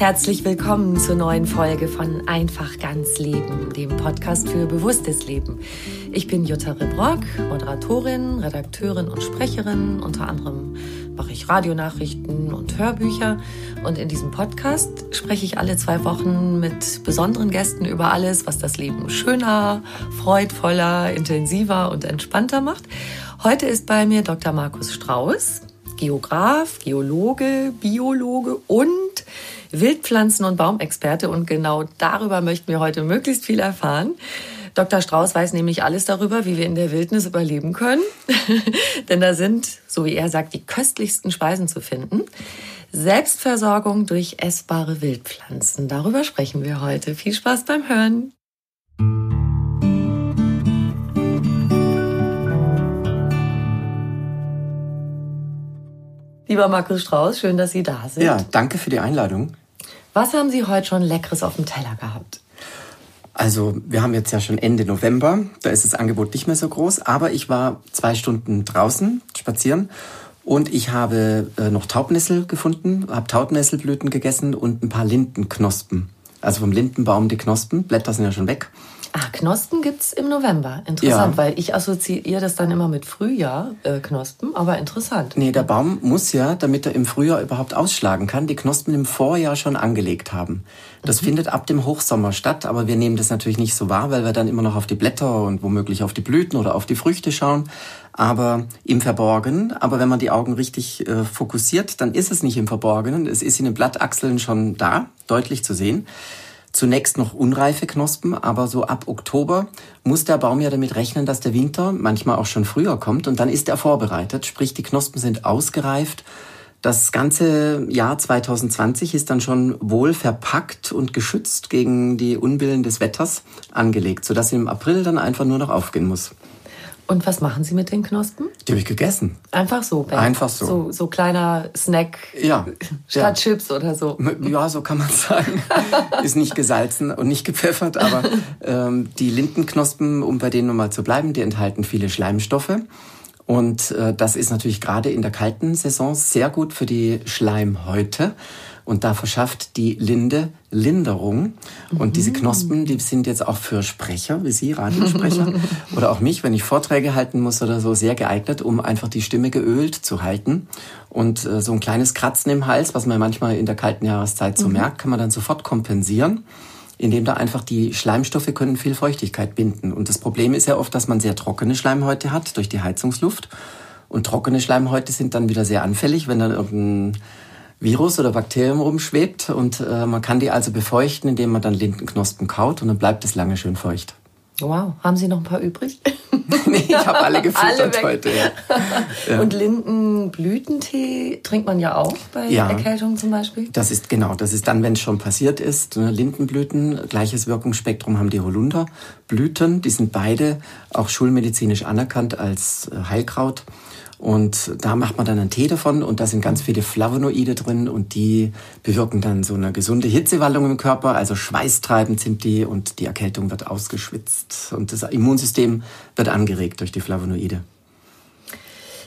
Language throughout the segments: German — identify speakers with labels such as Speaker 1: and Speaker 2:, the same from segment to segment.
Speaker 1: Herzlich willkommen zur neuen Folge von Einfach ganz Leben, dem Podcast für bewusstes Leben. Ich bin Jutta Rebrock, Moderatorin, Redakteurin und Sprecherin. Unter anderem mache ich Radionachrichten und Hörbücher. Und in diesem Podcast spreche ich alle zwei Wochen mit besonderen Gästen über alles, was das Leben schöner, freudvoller, intensiver und entspannter macht. Heute ist bei mir Dr. Markus Strauß, Geograf, Geologe, Biologe und Wildpflanzen- und Baumexperte und genau darüber möchten wir heute möglichst viel erfahren. Dr. Strauß weiß nämlich alles darüber, wie wir in der Wildnis überleben können. Denn da sind, so wie er sagt, die köstlichsten Speisen zu finden. Selbstversorgung durch essbare Wildpflanzen. Darüber sprechen wir heute. Viel Spaß beim Hören. Lieber Markus Strauß, schön, dass Sie da sind.
Speaker 2: Ja, danke für die Einladung.
Speaker 1: Was haben Sie heute schon Leckeres auf dem Teller gehabt?
Speaker 2: Also, wir haben jetzt ja schon Ende November, da ist das Angebot nicht mehr so groß, aber ich war zwei Stunden draußen spazieren und ich habe äh, noch Taubnessel gefunden, habe Taubnesselblüten gegessen und ein paar Lindenknospen. Also vom Lindenbaum die Knospen, Blätter sind ja schon weg.
Speaker 1: Ah, Knospen gibt's im November. Interessant, ja. weil ich assoziiere das dann immer mit Frühjahr, äh, Knospen, aber interessant.
Speaker 2: Nee, der Baum muss ja, damit er im Frühjahr überhaupt ausschlagen kann, die Knospen im Vorjahr schon angelegt haben. Das mhm. findet ab dem Hochsommer statt, aber wir nehmen das natürlich nicht so wahr, weil wir dann immer noch auf die Blätter und womöglich auf die Blüten oder auf die Früchte schauen, aber im Verborgenen. Aber wenn man die Augen richtig äh, fokussiert, dann ist es nicht im Verborgenen, es ist in den Blattachseln schon da, deutlich zu sehen. Zunächst noch unreife Knospen, aber so ab Oktober muss der Baum ja damit rechnen, dass der Winter manchmal auch schon früher kommt und dann ist er vorbereitet, sprich die Knospen sind ausgereift. Das ganze Jahr 2020 ist dann schon wohl verpackt und geschützt gegen die Unbillen des Wetters angelegt, sodass im April dann einfach nur noch aufgehen muss.
Speaker 1: Und was machen Sie mit den Knospen?
Speaker 2: Die habe ich gegessen.
Speaker 1: Einfach so?
Speaker 2: Ben? Einfach so.
Speaker 1: so. So kleiner Snack
Speaker 2: ja,
Speaker 1: statt ja. Chips oder so?
Speaker 2: Ja, so kann man sagen. Ist nicht gesalzen und nicht gepfeffert, aber ähm, die Lindenknospen, um bei denen nochmal zu bleiben, die enthalten viele Schleimstoffe. Und äh, das ist natürlich gerade in der kalten Saison sehr gut für die Schleimhäute. Und da verschafft die Linde Linderung. Und mhm. diese Knospen, die sind jetzt auch für Sprecher, wie Sie, Radiosprecher, oder auch mich, wenn ich Vorträge halten muss oder so, sehr geeignet, um einfach die Stimme geölt zu halten. Und äh, so ein kleines Kratzen im Hals, was man manchmal in der kalten Jahreszeit so mhm. merkt, kann man dann sofort kompensieren indem da einfach die Schleimstoffe können viel Feuchtigkeit binden. Und das Problem ist ja oft, dass man sehr trockene Schleimhäute hat durch die Heizungsluft. Und trockene Schleimhäute sind dann wieder sehr anfällig, wenn dann irgendein Virus oder Bakterium rumschwebt und äh, man kann die also befeuchten, indem man dann Lindenknospen kaut und dann bleibt es lange schön feucht.
Speaker 1: Wow, haben Sie noch ein paar übrig?
Speaker 2: nee, ich habe alle gefüttert heute. Ja.
Speaker 1: Ja. Und Lindenblütentee trinkt man ja auch bei ja, Erkältung zum Beispiel?
Speaker 2: Das ist genau, das ist dann, wenn es schon passiert ist. Ne, Lindenblüten, gleiches Wirkungsspektrum haben die Holunderblüten. Die sind beide auch schulmedizinisch anerkannt als äh, Heilkraut. Und da macht man dann einen Tee davon und da sind ganz viele Flavonoide drin und die bewirken dann so eine gesunde Hitzewallung im Körper. Also schweißtreibend sind die und die Erkältung wird ausgeschwitzt und das Immunsystem wird angeregt durch die Flavonoide.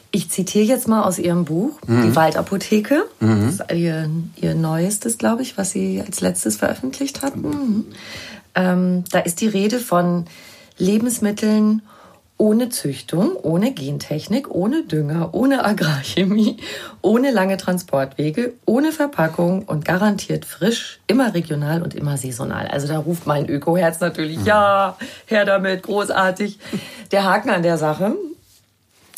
Speaker 1: Ich zitiere jetzt mal aus Ihrem Buch, mhm. Die Waldapotheke. Mhm. Das ist ihr, ihr neuestes, glaube ich, was Sie als letztes veröffentlicht hatten. Mhm. Ähm, da ist die Rede von Lebensmitteln ohne Züchtung, ohne Gentechnik, ohne Dünger, ohne Agrarchemie, ohne lange Transportwege, ohne Verpackung und garantiert frisch, immer regional und immer saisonal. Also da ruft mein Ökoherz natürlich, mhm. ja, her damit, großartig. Der Haken an der Sache,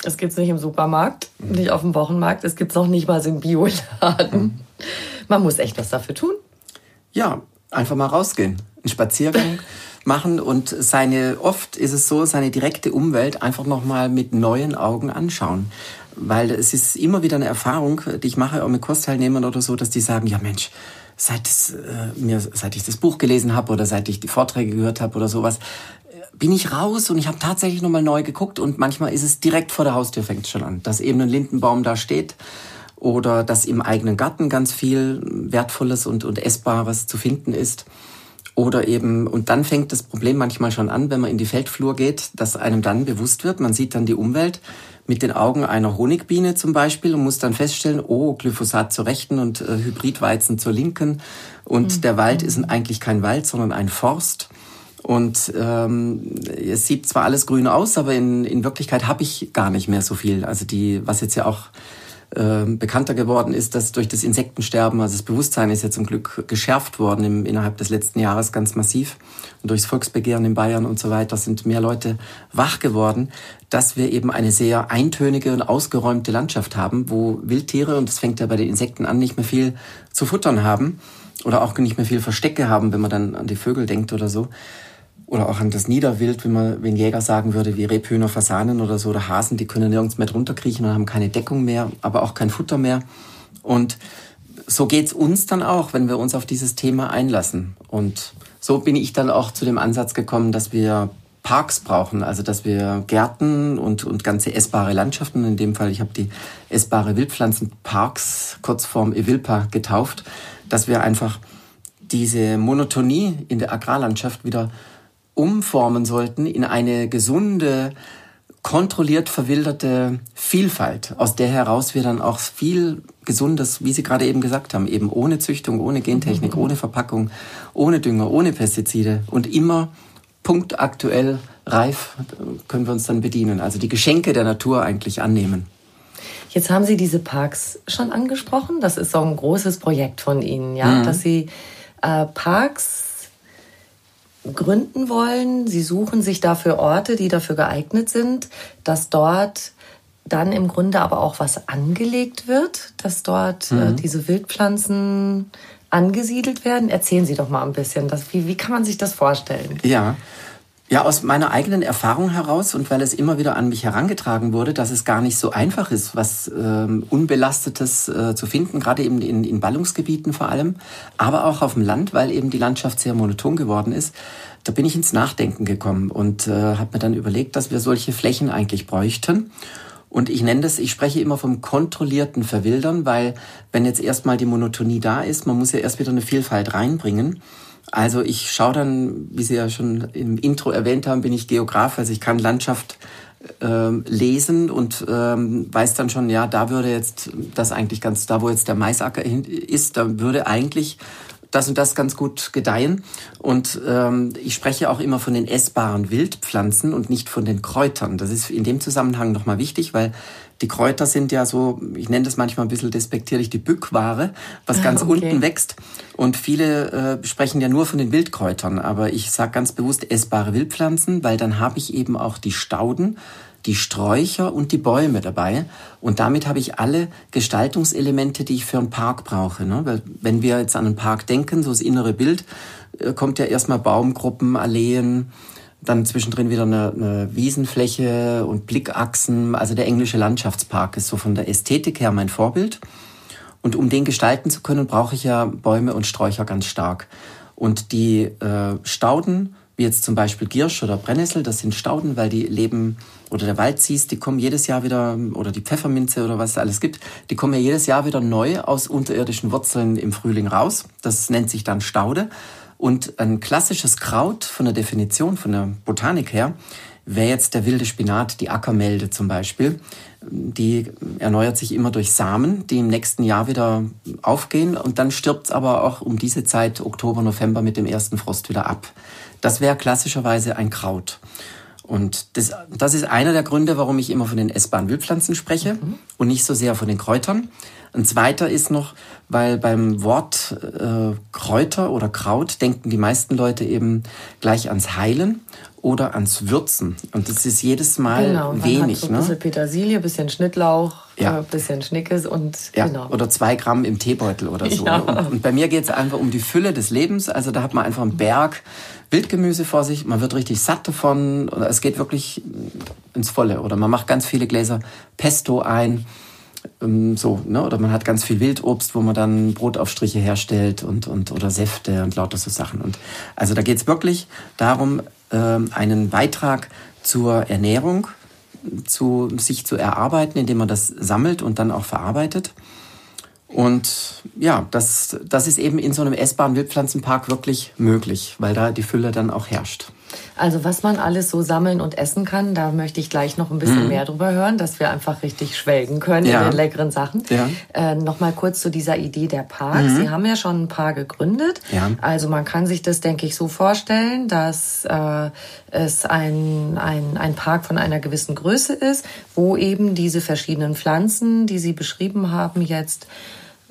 Speaker 1: es gibt es nicht im Supermarkt, nicht auf dem Wochenmarkt, es gibt es noch nicht mal im Bioladen. Man muss echt was dafür tun.
Speaker 2: Ja, einfach mal rausgehen. Einen Spaziergang machen und seine, oft ist es so, seine direkte Umwelt einfach nochmal mit neuen Augen anschauen. Weil es ist immer wieder eine Erfahrung, die ich mache auch mit Kursteilnehmern oder so, dass die sagen, ja Mensch, seit, äh, mir, seit ich das Buch gelesen habe oder seit ich die Vorträge gehört habe oder sowas, bin ich raus und ich habe tatsächlich nochmal neu geguckt und manchmal ist es direkt vor der Haustür fängt es schon an, dass eben ein Lindenbaum da steht oder dass im eigenen Garten ganz viel Wertvolles und, und Essbares zu finden ist. Oder eben, und dann fängt das Problem manchmal schon an, wenn man in die Feldflur geht, dass einem dann bewusst wird, man sieht dann die Umwelt mit den Augen einer Honigbiene zum Beispiel und muss dann feststellen, oh, Glyphosat zur rechten und äh, Hybridweizen zur linken. Und mhm. der Wald ist eigentlich kein Wald, sondern ein Forst. Und ähm, es sieht zwar alles grün aus, aber in, in Wirklichkeit habe ich gar nicht mehr so viel. Also die, was jetzt ja auch äh, bekannter geworden ist, dass durch das Insektensterben, also das Bewusstsein ist ja zum Glück geschärft worden im, innerhalb des letzten Jahres ganz massiv. Und durchs Volksbegehren in Bayern und so weiter sind mehr Leute wach geworden, dass wir eben eine sehr eintönige und ausgeräumte Landschaft haben, wo Wildtiere, und das fängt ja bei den Insekten an, nicht mehr viel zu futtern haben oder auch nicht mehr viel Verstecke haben, wenn man dann an die Vögel denkt oder so oder auch an das Niederwild, wenn man, wenn Jäger sagen würde, wie Rebhühner, Fasanen oder so, oder Hasen, die können nirgends mehr drunter kriechen und haben keine Deckung mehr, aber auch kein Futter mehr. Und so geht's uns dann auch, wenn wir uns auf dieses Thema einlassen. Und so bin ich dann auch zu dem Ansatz gekommen, dass wir Parks brauchen, also dass wir Gärten und, und ganze essbare Landschaften, in dem Fall, ich habe die essbare Wildpflanzenparks, kurzform Evilpa, getauft, dass wir einfach diese Monotonie in der Agrarlandschaft wieder umformen sollten in eine gesunde, kontrolliert verwilderte Vielfalt, aus der heraus wir dann auch viel Gesundes, wie Sie gerade eben gesagt haben, eben ohne Züchtung, ohne Gentechnik, mhm. ohne Verpackung, ohne Dünger, ohne Pestizide und immer punktaktuell reif können wir uns dann bedienen. Also die Geschenke der Natur eigentlich annehmen.
Speaker 1: Jetzt haben Sie diese Parks schon angesprochen. Das ist so ein großes Projekt von Ihnen, ja, mhm. dass Sie äh, Parks gründen wollen. Sie suchen sich dafür Orte, die dafür geeignet sind, dass dort dann im Grunde aber auch was angelegt wird, dass dort äh, mhm. äh, diese Wildpflanzen angesiedelt werden. Erzählen Sie doch mal ein bisschen, das, wie, wie kann man sich das vorstellen?
Speaker 2: Ja, ja, aus meiner eigenen Erfahrung heraus und weil es immer wieder an mich herangetragen wurde, dass es gar nicht so einfach ist, was ähm, Unbelastetes äh, zu finden, gerade eben in, in Ballungsgebieten vor allem, aber auch auf dem Land, weil eben die Landschaft sehr monoton geworden ist. Da bin ich ins Nachdenken gekommen und äh, habe mir dann überlegt, dass wir solche Flächen eigentlich bräuchten. Und ich nenne das, ich spreche immer vom kontrollierten Verwildern, weil wenn jetzt erstmal die Monotonie da ist, man muss ja erst wieder eine Vielfalt reinbringen. Also ich schaue dann, wie Sie ja schon im Intro erwähnt haben, bin ich Geograf, also ich kann Landschaft ähm, lesen und ähm, weiß dann schon, ja, da würde jetzt das eigentlich ganz, da wo jetzt der Maisacker ist, da würde eigentlich das und das ganz gut gedeihen. Und ähm, ich spreche auch immer von den essbaren Wildpflanzen und nicht von den Kräutern. Das ist in dem Zusammenhang nochmal wichtig, weil die Kräuter sind ja so, ich nenne das manchmal ein bisschen despektierlich, die Bückware, was ganz okay. unten wächst. Und viele äh, sprechen ja nur von den Wildkräutern, aber ich sage ganz bewusst essbare Wildpflanzen, weil dann habe ich eben auch die Stauden, die Sträucher und die Bäume dabei. Und damit habe ich alle Gestaltungselemente, die ich für einen Park brauche. Ne? Weil wenn wir jetzt an einen Park denken, so das innere Bild, äh, kommt ja erstmal Baumgruppen, Alleen, dann zwischendrin wieder eine, eine Wiesenfläche und Blickachsen. Also der englische Landschaftspark ist so von der Ästhetik her mein Vorbild. Und um den gestalten zu können, brauche ich ja Bäume und Sträucher ganz stark. Und die äh, Stauden wie jetzt zum Beispiel Giersch oder Brennnessel, das sind Stauden, weil die leben, oder der Waldzies, die kommen jedes Jahr wieder, oder die Pfefferminze oder was es alles gibt, die kommen ja jedes Jahr wieder neu aus unterirdischen Wurzeln im Frühling raus. Das nennt sich dann Staude. Und ein klassisches Kraut von der Definition, von der Botanik her, wäre jetzt der wilde Spinat, die Ackermelde zum Beispiel. Die erneuert sich immer durch Samen, die im nächsten Jahr wieder aufgehen und dann stirbt es aber auch um diese Zeit, Oktober, November, mit dem ersten Frost wieder ab. Das wäre klassischerweise ein Kraut. Und das, das ist einer der Gründe, warum ich immer von den essbaren Wildpflanzen spreche mhm. und nicht so sehr von den Kräutern. Ein zweiter ist noch, weil beim Wort äh, Kräuter oder Kraut denken die meisten Leute eben gleich ans Heilen oder ans Würzen. Und das ist jedes Mal genau, wenig.
Speaker 1: Hat so ein bisschen ne? Petersilie, bisschen Schnittlauch, ja. äh, bisschen Schnickes und
Speaker 2: ja. genau. Oder zwei Gramm im Teebeutel oder so. Ja. Und, und, bei mir geht es einfach um die Fülle des Lebens. Also da hat man einfach einen Berg Wildgemüse vor sich, man wird richtig satt davon. Oder es geht wirklich ins Volle. Oder man macht ganz viele Gläser Pesto ein. Ähm, so, ne? Oder man hat ganz viel Wildobst, wo man dann Brotaufstriche herstellt und, und oder Säfte und lauter so Sachen. Und also da geht es wirklich darum, ähm, einen Beitrag zur Ernährung zu sich zu erarbeiten, indem man das sammelt und dann auch verarbeitet. Und ja, das, das ist eben in so einem essbaren Wildpflanzenpark wirklich möglich, weil da die Fülle dann auch herrscht.
Speaker 1: Also was man alles so sammeln und essen kann, da möchte ich gleich noch ein bisschen mhm. mehr drüber hören, dass wir einfach richtig schwelgen können ja. in den leckeren Sachen. Ja. Äh, noch mal kurz zu dieser Idee der Parks. Mhm. Sie haben ja schon ein paar gegründet. Ja. Also man kann sich das, denke ich, so vorstellen, dass äh, es ein, ein, ein Park von einer gewissen Größe ist, wo eben diese verschiedenen Pflanzen, die Sie beschrieben haben, jetzt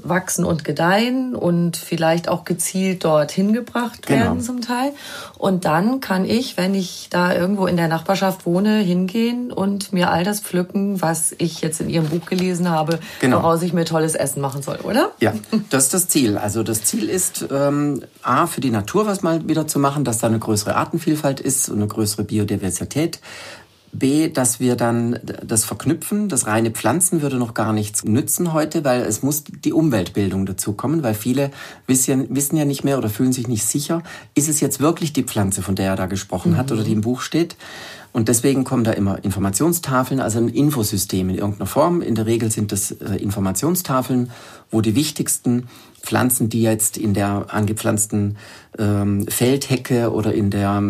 Speaker 1: wachsen und gedeihen und vielleicht auch gezielt dorthin gebracht genau. werden zum Teil. Und dann kann ich, wenn ich da irgendwo in der Nachbarschaft wohne, hingehen und mir all das pflücken, was ich jetzt in Ihrem Buch gelesen habe, genau. woraus ich mir tolles Essen machen soll, oder?
Speaker 2: Ja, das ist das Ziel. Also das Ziel ist, ähm, A, für die Natur was mal wieder zu machen, dass da eine größere Artenvielfalt ist und eine größere Biodiversität. B, dass wir dann das verknüpfen. Das reine Pflanzen würde noch gar nichts nützen heute, weil es muss die Umweltbildung dazu kommen, weil viele wissen, wissen ja nicht mehr oder fühlen sich nicht sicher, ist es jetzt wirklich die Pflanze, von der er da gesprochen mhm. hat oder die im Buch steht. Und deswegen kommen da immer Informationstafeln, also ein Infosystem in irgendeiner Form. In der Regel sind das äh, Informationstafeln, wo die wichtigsten Pflanzen, die jetzt in der angepflanzten ähm, Feldhecke oder in der,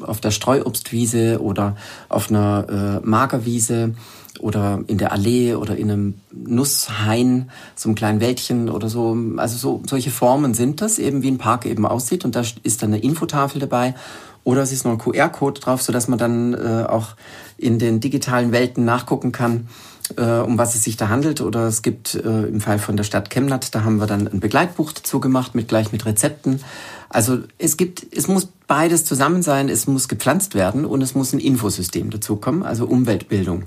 Speaker 2: auf der Streuobstwiese oder auf einer äh, Magerwiese oder in der Allee oder in einem Nusshain, so einem kleinen Wäldchen oder so. Also so, solche Formen sind das, eben wie ein Park eben aussieht. Und da ist dann eine Infotafel dabei. Oder es ist noch ein QR-Code drauf, sodass man dann äh, auch in den digitalen Welten nachgucken kann, äh, um was es sich da handelt. Oder es gibt äh, im Fall von der Stadt Chemnat, da haben wir dann ein Begleitbuch dazu gemacht, mit gleich mit Rezepten. Also es gibt, es muss beides zusammen sein, es muss gepflanzt werden und es muss ein Infosystem dazukommen, also Umweltbildung.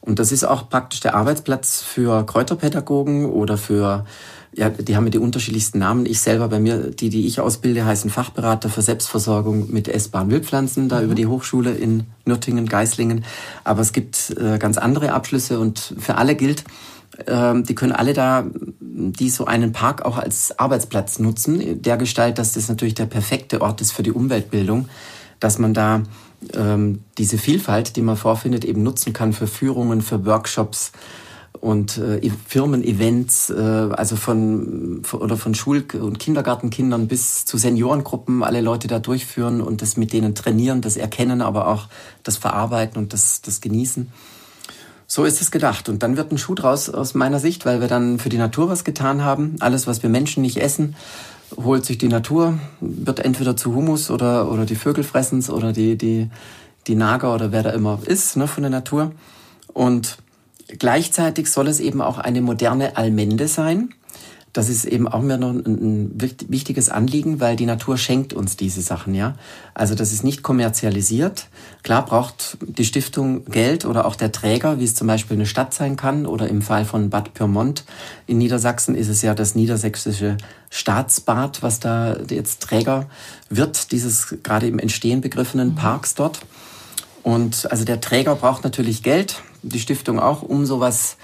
Speaker 2: Und das ist auch praktisch der Arbeitsplatz für Kräuterpädagogen oder für ja, die haben ja die unterschiedlichsten Namen. Ich selber bei mir, die, die ich ausbilde, heißen Fachberater für Selbstversorgung mit essbaren Wildpflanzen, da mhm. über die Hochschule in Nürtingen, Geislingen. Aber es gibt äh, ganz andere Abschlüsse und für alle gilt, äh, die können alle da, die so einen Park auch als Arbeitsplatz nutzen, der Gestalt, dass das natürlich der perfekte Ort ist für die Umweltbildung, dass man da ähm, diese Vielfalt, die man vorfindet, eben nutzen kann für Führungen, für Workshops, und äh, e-, Firmen-Events, äh, also von, oder von Schul- und Kindergartenkindern bis zu Seniorengruppen, alle Leute da durchführen und das mit denen trainieren, das erkennen, aber auch das Verarbeiten und das, das Genießen. So ist es gedacht. Und dann wird ein Schuh draus aus meiner Sicht, weil wir dann für die Natur was getan haben. Alles, was wir Menschen nicht essen, holt sich die Natur, wird entweder zu Humus oder, oder die Vögel fressen's oder die, die, die Nager oder wer da immer ist ne, von der Natur. Und Gleichzeitig soll es eben auch eine moderne Allmende sein. Das ist eben auch mir noch ein, wichtiges Anliegen, weil die Natur schenkt uns diese Sachen, ja. Also das ist nicht kommerzialisiert. Klar braucht die Stiftung Geld oder auch der Träger, wie es zum Beispiel eine Stadt sein kann oder im Fall von Bad Pyrmont in Niedersachsen ist es ja das niedersächsische Staatsbad, was da jetzt Träger wird, dieses gerade im Entstehen begriffenen Parks dort. Und also der Träger braucht natürlich Geld, die Stiftung auch, um sowas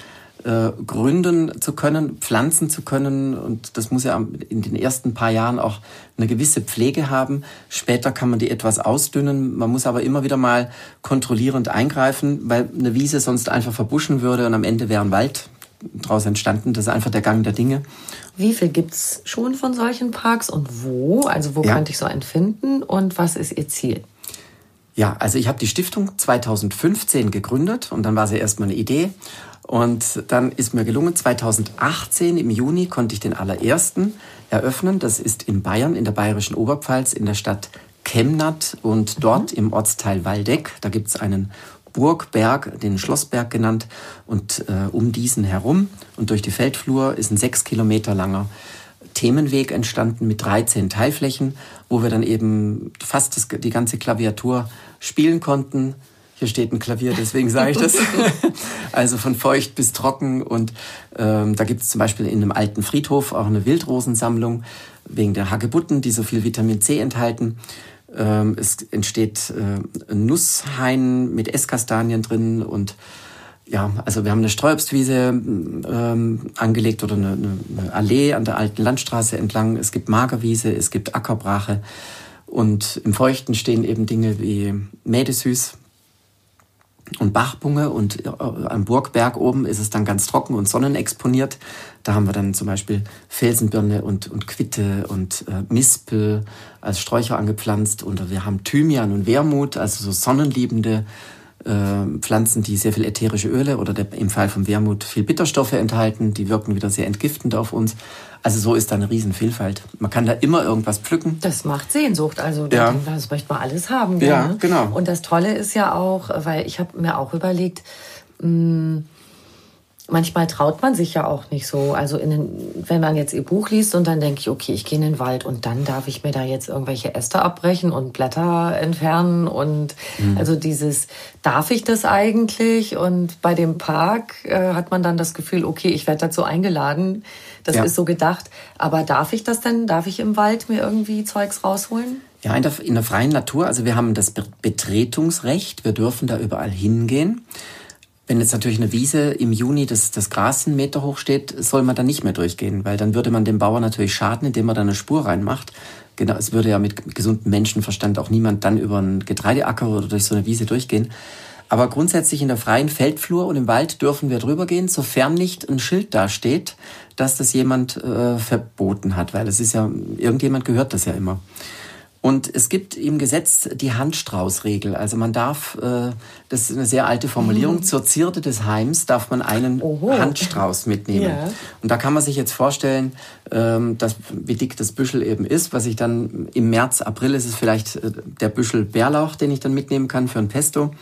Speaker 2: äh, gründen zu können, pflanzen zu können. Und das muss ja in den ersten paar Jahren auch eine gewisse Pflege haben. Später kann man die etwas ausdünnen. Man muss aber immer wieder mal kontrollierend eingreifen, weil eine Wiese sonst einfach verbuschen würde und am Ende wäre ein Wald daraus entstanden. Das ist einfach der Gang der Dinge.
Speaker 1: Wie viel gibt's schon von solchen Parks und wo? Also wo ja. könnte ich so einen finden und was ist Ihr Ziel?
Speaker 2: Ja, also ich habe die Stiftung 2015 gegründet und dann war sie erstmal eine Idee. Und dann ist mir gelungen, 2018 im Juni konnte ich den allerersten eröffnen. Das ist in Bayern, in der bayerischen Oberpfalz, in der Stadt Chemnat und dort mhm. im Ortsteil Waldeck. Da gibt's einen Burgberg, den Schlossberg genannt. Und äh, um diesen herum und durch die Feldflur ist ein sechs Kilometer langer Themenweg entstanden mit 13 Teilflächen, wo wir dann eben fast das, die ganze Klaviatur spielen konnten. Hier steht ein Klavier, deswegen sage ich das. also von feucht bis trocken. Und ähm, da gibt es zum Beispiel in einem alten Friedhof auch eine Wildrosensammlung wegen der Hagebutten, die so viel Vitamin C enthalten. Ähm, es entsteht äh, ein Nusshain mit Esskastanien drin und ja, also wir haben eine Streuobstwiese ähm, angelegt oder eine, eine, Allee an der alten Landstraße entlang. Es gibt Magerwiese, es gibt Ackerbrache und im Feuchten stehen eben Dinge wie Mädesüß, und Bachbunge und äh, am Burgberg oben ist es dann ganz trocken und sonnenexponiert. Da haben wir dann zum Beispiel Felsenbirne und, und Quitte und äh, Mispel als Sträucher angepflanzt und wir haben Thymian und Wermut, also so sonnenliebende Pflanzen, die sehr viel ätherische Öle oder der, im Fall von Wermut viel Bitterstoffe enthalten, die wirken wieder sehr entgiftend auf uns. Also so ist da eine Riesenvielfalt. Man kann da immer irgendwas pflücken.
Speaker 1: Das macht Sehnsucht. Also ja. das möchte man alles haben.
Speaker 2: Ja, ne? genau.
Speaker 1: Und das Tolle ist ja auch, weil ich habe mir auch überlegt, mh, mm, manchmal traut man sich ja auch nicht so. Also den, wenn man jetzt ihr Buch liest und dann denke ich, okay, ich gehe in den Wald und dann darf ich mir da jetzt irgendwelche Äste abbrechen und Blätter entfernen und mhm. also dieses, darf ich das eigentlich? Und bei dem Park äh, hat man dann das Gefühl, okay, ich werde dazu eingeladen. Das ja. ist so gedacht. Aber darf ich das denn? Darf ich im Wald mir irgendwie Zeugs rausholen?
Speaker 2: Ja, in der, in der freien Natur. Also wir haben das Betretungsrecht. Wir dürfen da überall hingehen. Wenn jetzt natürlich eine Wiese im Juni das, das Gras einen Meter hoch steht, soll man da nicht mehr durchgehen, weil dann würde man dem Bauer natürlich schaden, indem man da eine Spur reinmacht. Genau, es würde ja mit gesundem Menschenverstand auch niemand dann über einen Getreideacker oder durch so eine Wiese durchgehen. Aber grundsätzlich in der freien Feldflur und im Wald dürfen wir drüber gehen, sofern nicht ein Schild da steht, dass das jemand äh, verboten hat, weil es ist ja, irgendjemand gehört das ja immer. Und es gibt im Gesetz die Handstraußregel. Also man darf, äh, das ist eine sehr alte Formulierung, mhm. zur Zierde des Heims darf man einen Oho. Handstrauß mitnehmen. Ja. Und da kann man sich jetzt vorstellen, ähm, dass, wie dick das Büschel eben ist. Was ich dann im März, April ist es vielleicht äh, der Büschel Bärlauch, den ich dann mitnehmen kann für ein Pesto.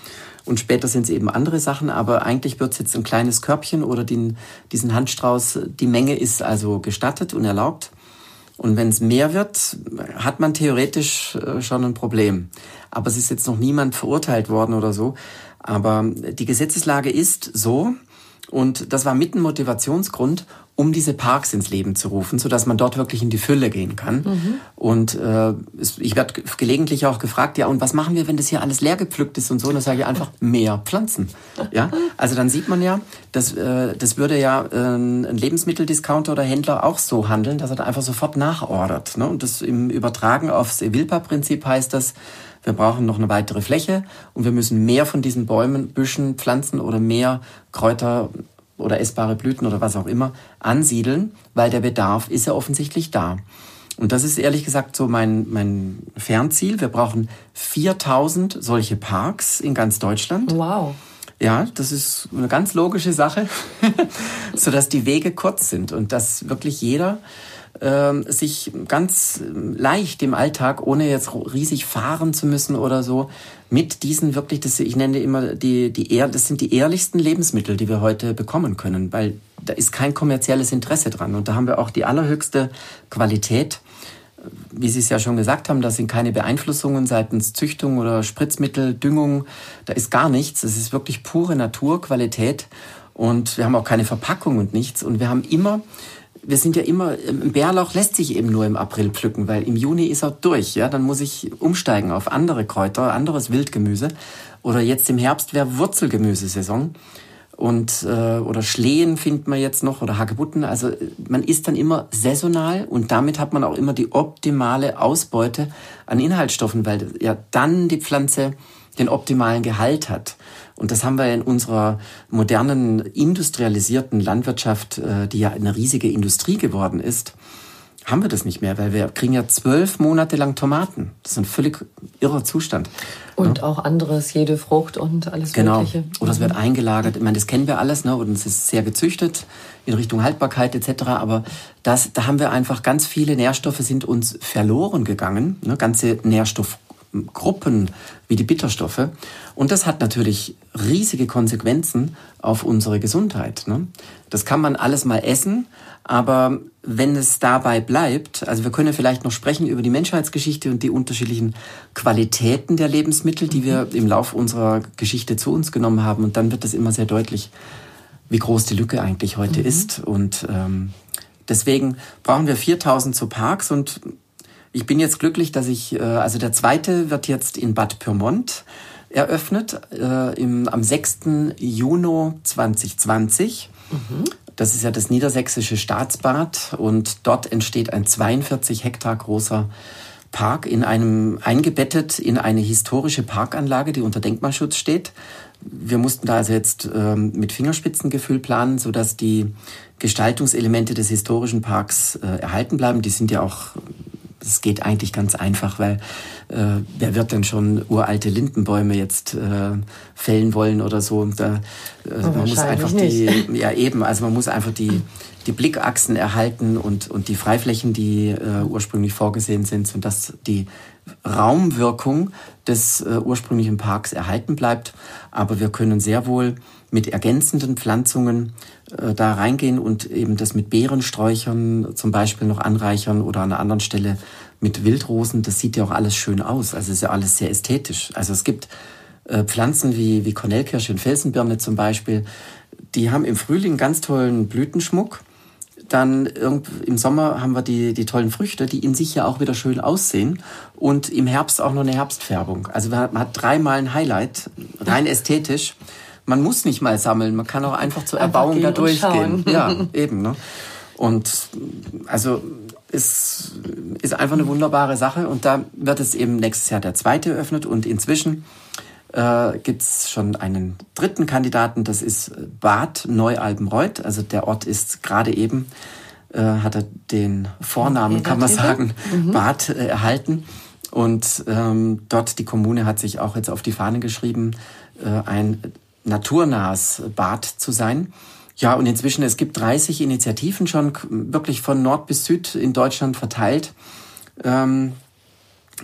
Speaker 2: Und später sind es eben andere Sachen, aber eigentlich wird es jetzt ein kleines Körbchen oder den, diesen Handstrauß. Die Menge ist also gestattet und erlaubt. Und wenn es mehr wird, hat man theoretisch äh, schon ein Problem. Aber es ist jetzt noch niemand verurteilt worden oder so. Aber die Gesetzeslage ist so, und das war mit ein Motivationsgrund, um diese Parks ins Leben zu rufen, so dass man dort wirklich in die Fülle gehen kann. Mhm. Und äh, ich werde gelegentlich auch gefragt, ja, und was machen wir, wenn das hier alles leer gepflückt ist und so? Und dann sage ich einfach, mehr Pflanzen. Ja, also dann sieht man ja, dass, äh, das würde ja äh, ein Lebensmitteldiscounter oder Händler auch so handeln, dass er da einfach sofort nachordert. Ne? Und das im Übertragen aufs Evilpa-Prinzip heißt das, wir brauchen noch eine weitere Fläche und wir müssen mehr von diesen Bäumen, Büschen, Pflanzen oder mehr Kräuter oder essbare Blüten oder was auch immer ansiedeln, weil der Bedarf ist ja offensichtlich da. Und das ist ehrlich gesagt so mein, mein Fernziel. Wir brauchen 4000 solche Parks in ganz Deutschland.
Speaker 1: Wow.
Speaker 2: Ja, das ist eine ganz logische Sache, sodass die Wege kurz sind und dass wirklich jeder äh, sich ganz leicht im Alltag, ohne jetzt riesig fahren zu müssen oder so, mit diesen wirklich, das, ich nenne immer die, die, das sind die ehrlichsten Lebensmittel, die wir heute bekommen können, weil da ist kein kommerzielles Interesse dran und da haben wir auch die allerhöchste Qualität. Wie Sie es ja schon gesagt haben, da sind keine Beeinflussungen seitens Züchtung oder Spritzmittel, Düngung, da ist gar nichts. Es ist wirklich pure Naturqualität und wir haben auch keine Verpackung und nichts und wir haben immer wir sind ja immer, ein Bärlauch lässt sich eben nur im April pflücken, weil im Juni ist er durch, ja, dann muss ich umsteigen auf andere Kräuter, anderes Wildgemüse. Oder jetzt im Herbst wäre Wurzelgemüsesaison. und äh, oder Schlehen findet man jetzt noch oder Hagebutten. Also man isst dann immer saisonal und damit hat man auch immer die optimale Ausbeute an Inhaltsstoffen, weil ja dann die Pflanze den optimalen Gehalt hat. Und das haben wir in unserer modernen industrialisierten Landwirtschaft, äh, die ja eine riesige Industrie geworden ist, haben wir das nicht mehr, weil wir kriegen ja zwölf Monate lang Tomaten. Das ist ein völlig irrer Zustand.
Speaker 1: Und ja. auch anderes, jede Frucht und alles
Speaker 2: genau.
Speaker 1: Mögliche.
Speaker 2: Oder es wird mhm. eingelagert. Ich meine, das kennen wir alles, ne? Und es ist sehr gezüchtet in Richtung Haltbarkeit etc. Aber das, da haben wir einfach ganz viele Nährstoffe sind uns verloren gegangen. Ne? Ganze Nährstoffgruppen wie die Bitterstoffe. Und das hat natürlich riesige Konsequenzen auf unsere Gesundheit. Ne? Das kann man alles mal essen, aber wenn es dabei bleibt, also wir können vielleicht noch sprechen über die Menschheitsgeschichte und die unterschiedlichen Qualitäten der Lebensmittel, die wir im Laufe unserer Geschichte zu uns genommen haben. Und dann wird es immer sehr deutlich, wie groß die Lücke eigentlich heute mhm. ist. Und ähm, deswegen brauchen wir 4000 so Parks. Und ich bin jetzt glücklich, dass ich, äh, also der zweite wird jetzt in Bad Pyrmont eröffnet, äh, im, am 6. Juni 2020. Mhm. Das ist ja das niedersächsische Staatsbad und dort entsteht ein 42 Hektar großer Park in einem eingebettet in eine historische Parkanlage, die unter Denkmalschutz steht. Wir mussten da also jetzt ähm, mit Fingerspitzengefühl planen, so dass die Gestaltungselemente des historischen Parks äh, erhalten bleiben. Die sind ja auch es geht eigentlich ganz einfach, weil äh, wer wird denn schon uralte Lindenbäume jetzt äh, fällen wollen oder so? Da, äh, man muss einfach die, ja eben, also man muss einfach die die Blickachsen erhalten und und die Freiflächen, die äh, ursprünglich vorgesehen sind, so dass die Raumwirkung des äh, ursprünglichen Parks erhalten bleibt. Aber wir können sehr wohl mit ergänzenden Pflanzungen äh, da reingehen und eben das mit Beerensträuchern zum Beispiel noch anreichern oder an einer anderen Stelle mit Wildrosen. Das sieht ja auch alles schön aus. Also ist ja alles sehr ästhetisch. Also es gibt äh, Pflanzen wie, wie Kornellkirsche und Felsenbirne zum Beispiel, die haben im Frühling ganz tollen Blütenschmuck. Dann im Sommer haben wir die, die tollen Früchte, die in sich ja auch wieder schön aussehen. Und im Herbst auch noch eine Herbstfärbung. Also man hat, man hat dreimal ein Highlight, rein ästhetisch man muss nicht mal sammeln, man kann auch einfach zur Erbauung da durchgehen. Ja, eben. Ne? Und also es ist einfach eine wunderbare Sache und da wird es eben nächstes Jahr der zweite eröffnet und inzwischen äh, gibt es schon einen dritten Kandidaten, das ist Bad Neualbenreuth. Also der Ort ist gerade eben, äh, hat er den Vornamen, kann man sagen, mhm. Bad äh, erhalten. Und ähm, dort die Kommune hat sich auch jetzt auf die Fahne geschrieben, äh, ein naturnahes Bad zu sein. Ja, und inzwischen, es gibt 30 Initiativen schon wirklich von Nord bis Süd in Deutschland verteilt, ähm,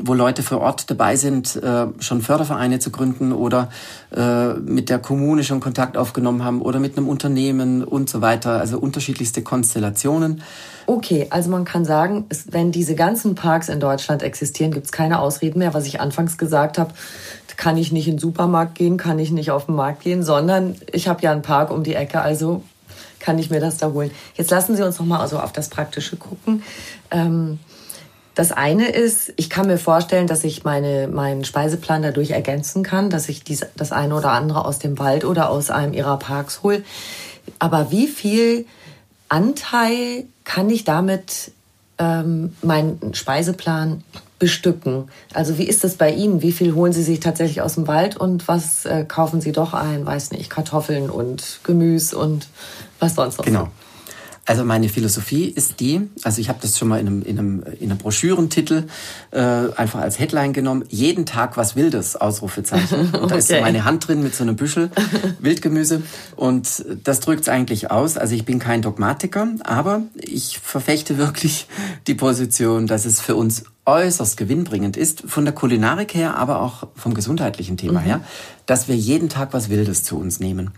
Speaker 2: wo Leute vor Ort dabei sind, äh, schon Fördervereine zu gründen oder äh, mit der Kommune schon Kontakt aufgenommen haben oder mit einem Unternehmen und so weiter. Also unterschiedlichste Konstellationen.
Speaker 1: Okay, also man kann sagen, wenn diese ganzen Parks in Deutschland existieren, gibt es keine Ausreden mehr, was ich anfangs gesagt habe kann ich nicht in den Supermarkt gehen, kann ich nicht auf den Markt gehen, sondern ich habe ja einen Park um die Ecke, also kann ich mir das da holen. Jetzt lassen Sie uns noch mal also auf das Praktische gucken. Ähm, das eine ist, ich kann mir vorstellen, dass ich meine, meinen Speiseplan dadurch ergänzen kann, dass ich dies, das eine oder andere aus dem Wald oder aus einem ihrer Parks hole. Aber wie viel Anteil kann ich damit ähm, meinen Speiseplan bestücken. Also wie ist das bei Ihnen? Wie viel holen Sie sich tatsächlich aus dem Wald und was äh, kaufen Sie doch ein? Weiß nicht, Kartoffeln und Gemüse und was sonst noch.
Speaker 2: Genau. Also meine Philosophie ist die, also ich habe das schon mal in einem, in einem, in einem Broschürentitel äh, einfach als Headline genommen, jeden Tag was Wildes, Ausrufezeichen. Und da okay. ist so meine Hand drin mit so einem Büschel Wildgemüse und das drückt es eigentlich aus. Also ich bin kein Dogmatiker, aber ich verfechte wirklich die Position, dass es für uns äußerst gewinnbringend ist, von der Kulinarik her, aber auch vom gesundheitlichen Thema mhm. her, dass wir jeden Tag was Wildes zu uns nehmen.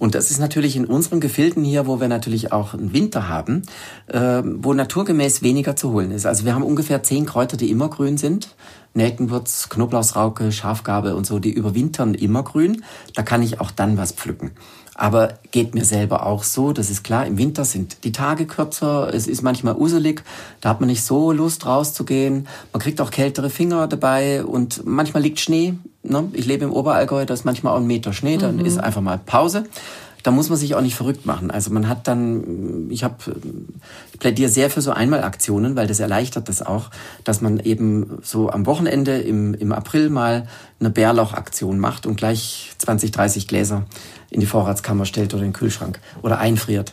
Speaker 2: Und das ist natürlich in unseren Gefilden hier, wo wir natürlich auch einen Winter haben, äh, wo naturgemäß weniger zu holen ist. Also wir haben ungefähr zehn Kräuter, die immer grün sind. Nelkenwurz, Knoblauchsrauke, Schafgarbe und so, die überwintern immer grün. Da kann ich auch dann was pflücken. Aber geht mir selber auch so, das ist klar, im Winter sind die Tage kürzer, es ist manchmal uselig, da hat man nicht so Lust rauszugehen, man kriegt auch kältere Finger dabei und manchmal liegt Schnee. Ne? Ich lebe im Oberallgäu, da ist manchmal auch ein Meter Schnee, dann mhm. ist einfach mal Pause. da muss man sich auch nicht verrückt machen. Also man hat dann, ich habe, ich plädiere sehr für so Einmalaktionen, weil das erleichtert das auch, dass man eben so am Wochenende im, im April mal eine Bärlauchaktion macht und gleich 20, 30 Gläser in die Vorratskammer stellt oder in den Kühlschrank oder einfriert.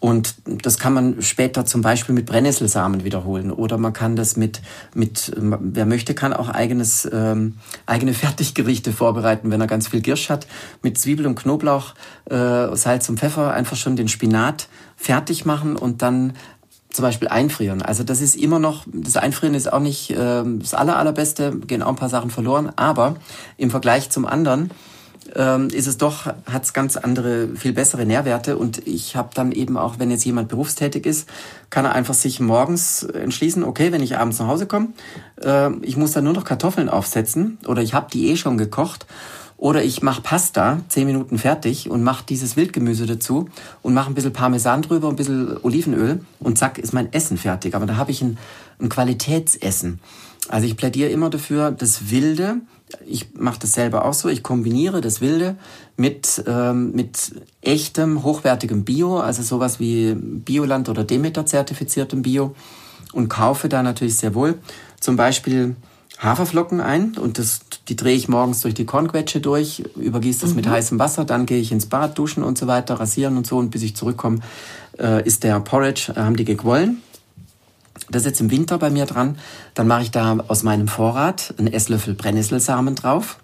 Speaker 2: Und das kann man später zum Beispiel mit Brennnesselsamen wiederholen. Oder man kann das mit, mit wer möchte, kann auch eigenes, ähm, eigene Fertiggerichte vorbereiten, wenn er ganz viel Girsch hat. Mit Zwiebel und Knoblauch, äh, Salz und Pfeffer einfach schon den Spinat fertig machen und dann zum Beispiel einfrieren. Also das ist immer noch, das Einfrieren ist auch nicht äh, das aller, allerbeste, gehen auch ein paar Sachen verloren, aber im Vergleich zum anderen ähm, ist es doch, hat es ganz andere, viel bessere Nährwerte. Und ich habe dann eben auch, wenn jetzt jemand berufstätig ist, kann er einfach sich morgens entschließen, okay, wenn ich abends nach Hause komme, äh, ich muss dann nur noch Kartoffeln aufsetzen oder ich habe die eh schon gekocht. Oder ich mache Pasta, zehn Minuten fertig und mache dieses Wildgemüse dazu und mache ein bisschen Parmesan drüber, ein bisschen Olivenöl und zack, ist mein Essen fertig. Aber da habe ich ein, ein Qualitätsessen. Also ich plädiere immer dafür, das Wilde, ich mache das selber auch so, ich kombiniere das Wilde mit, ähm, mit echtem, hochwertigem Bio, also sowas wie Bioland oder Demeter zertifiziertem Bio und kaufe da natürlich sehr wohl zum Beispiel Haferflocken ein und das, die drehe ich morgens durch die Kornquetsche durch, übergieße das mhm. mit heißem Wasser, dann gehe ich ins Bad, duschen und so weiter, rasieren und so und bis ich zurückkomme, äh, ist der Porridge, äh, haben die gequollen das ist jetzt im Winter bei mir dran. Dann mache ich da aus meinem Vorrat einen Esslöffel Brennnesselsamen drauf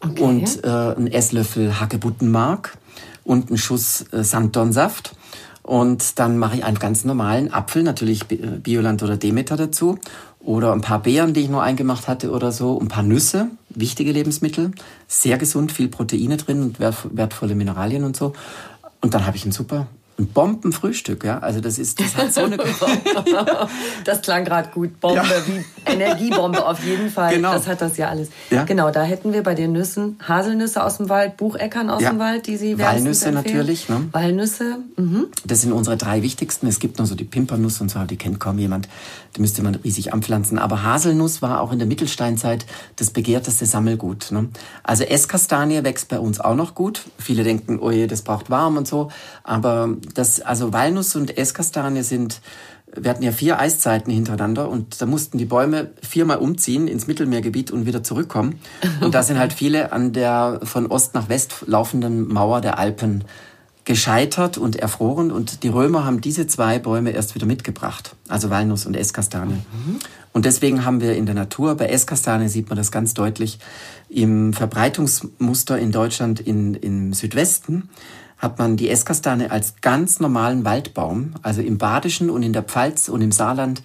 Speaker 2: okay. und äh, einen Esslöffel Hagebuttenmark und einen Schuss äh, Sanddornsaft. Und dann mache ich einen ganz normalen Apfel, natürlich äh, Bioland oder Demeter dazu. Oder ein paar Beeren, die ich nur eingemacht hatte oder so. Ein paar Nüsse, wichtige Lebensmittel. Sehr gesund, viel Proteine drin und wertvolle Mineralien und so. Und dann habe ich einen super ein Bombenfrühstück, ja. Also das ist, das hat so eine.
Speaker 1: das klang gerade gut. Bombe, ja. wie Energiebombe auf jeden Fall. Genau. Das hat das ja alles. Ja. Genau, da hätten wir bei den Nüssen Haselnüsse aus dem Wald, Bucheckern aus ja. dem Wald, die Sie
Speaker 2: Walnüsse natürlich. Ne?
Speaker 1: Walnüsse. Mhm.
Speaker 2: Das sind unsere drei wichtigsten. Es gibt noch so die Pimpernuss und so, die kennt kaum jemand. Die müsste man riesig anpflanzen. Aber Haselnuss war auch in der Mittelsteinzeit das begehrteste Sammelgut. Ne? Also Esskastanie wächst bei uns auch noch gut. Viele denken, oh je, das braucht warm und so. Aber das, also Walnuss und Esskastanie sind, wir hatten ja vier Eiszeiten hintereinander und da mussten die Bäume viermal umziehen ins Mittelmeergebiet und wieder zurückkommen. Und da sind halt viele an der von Ost nach West laufenden Mauer der Alpen gescheitert und erfroren und die Römer haben diese zwei Bäume erst wieder mitgebracht, also Walnuss und Esskastanie. Mhm. Und deswegen haben wir in der Natur, bei Esskastanie sieht man das ganz deutlich, im Verbreitungsmuster in Deutschland in, im Südwesten hat man die Esskastanie als ganz normalen Waldbaum, also im Badischen und in der Pfalz und im Saarland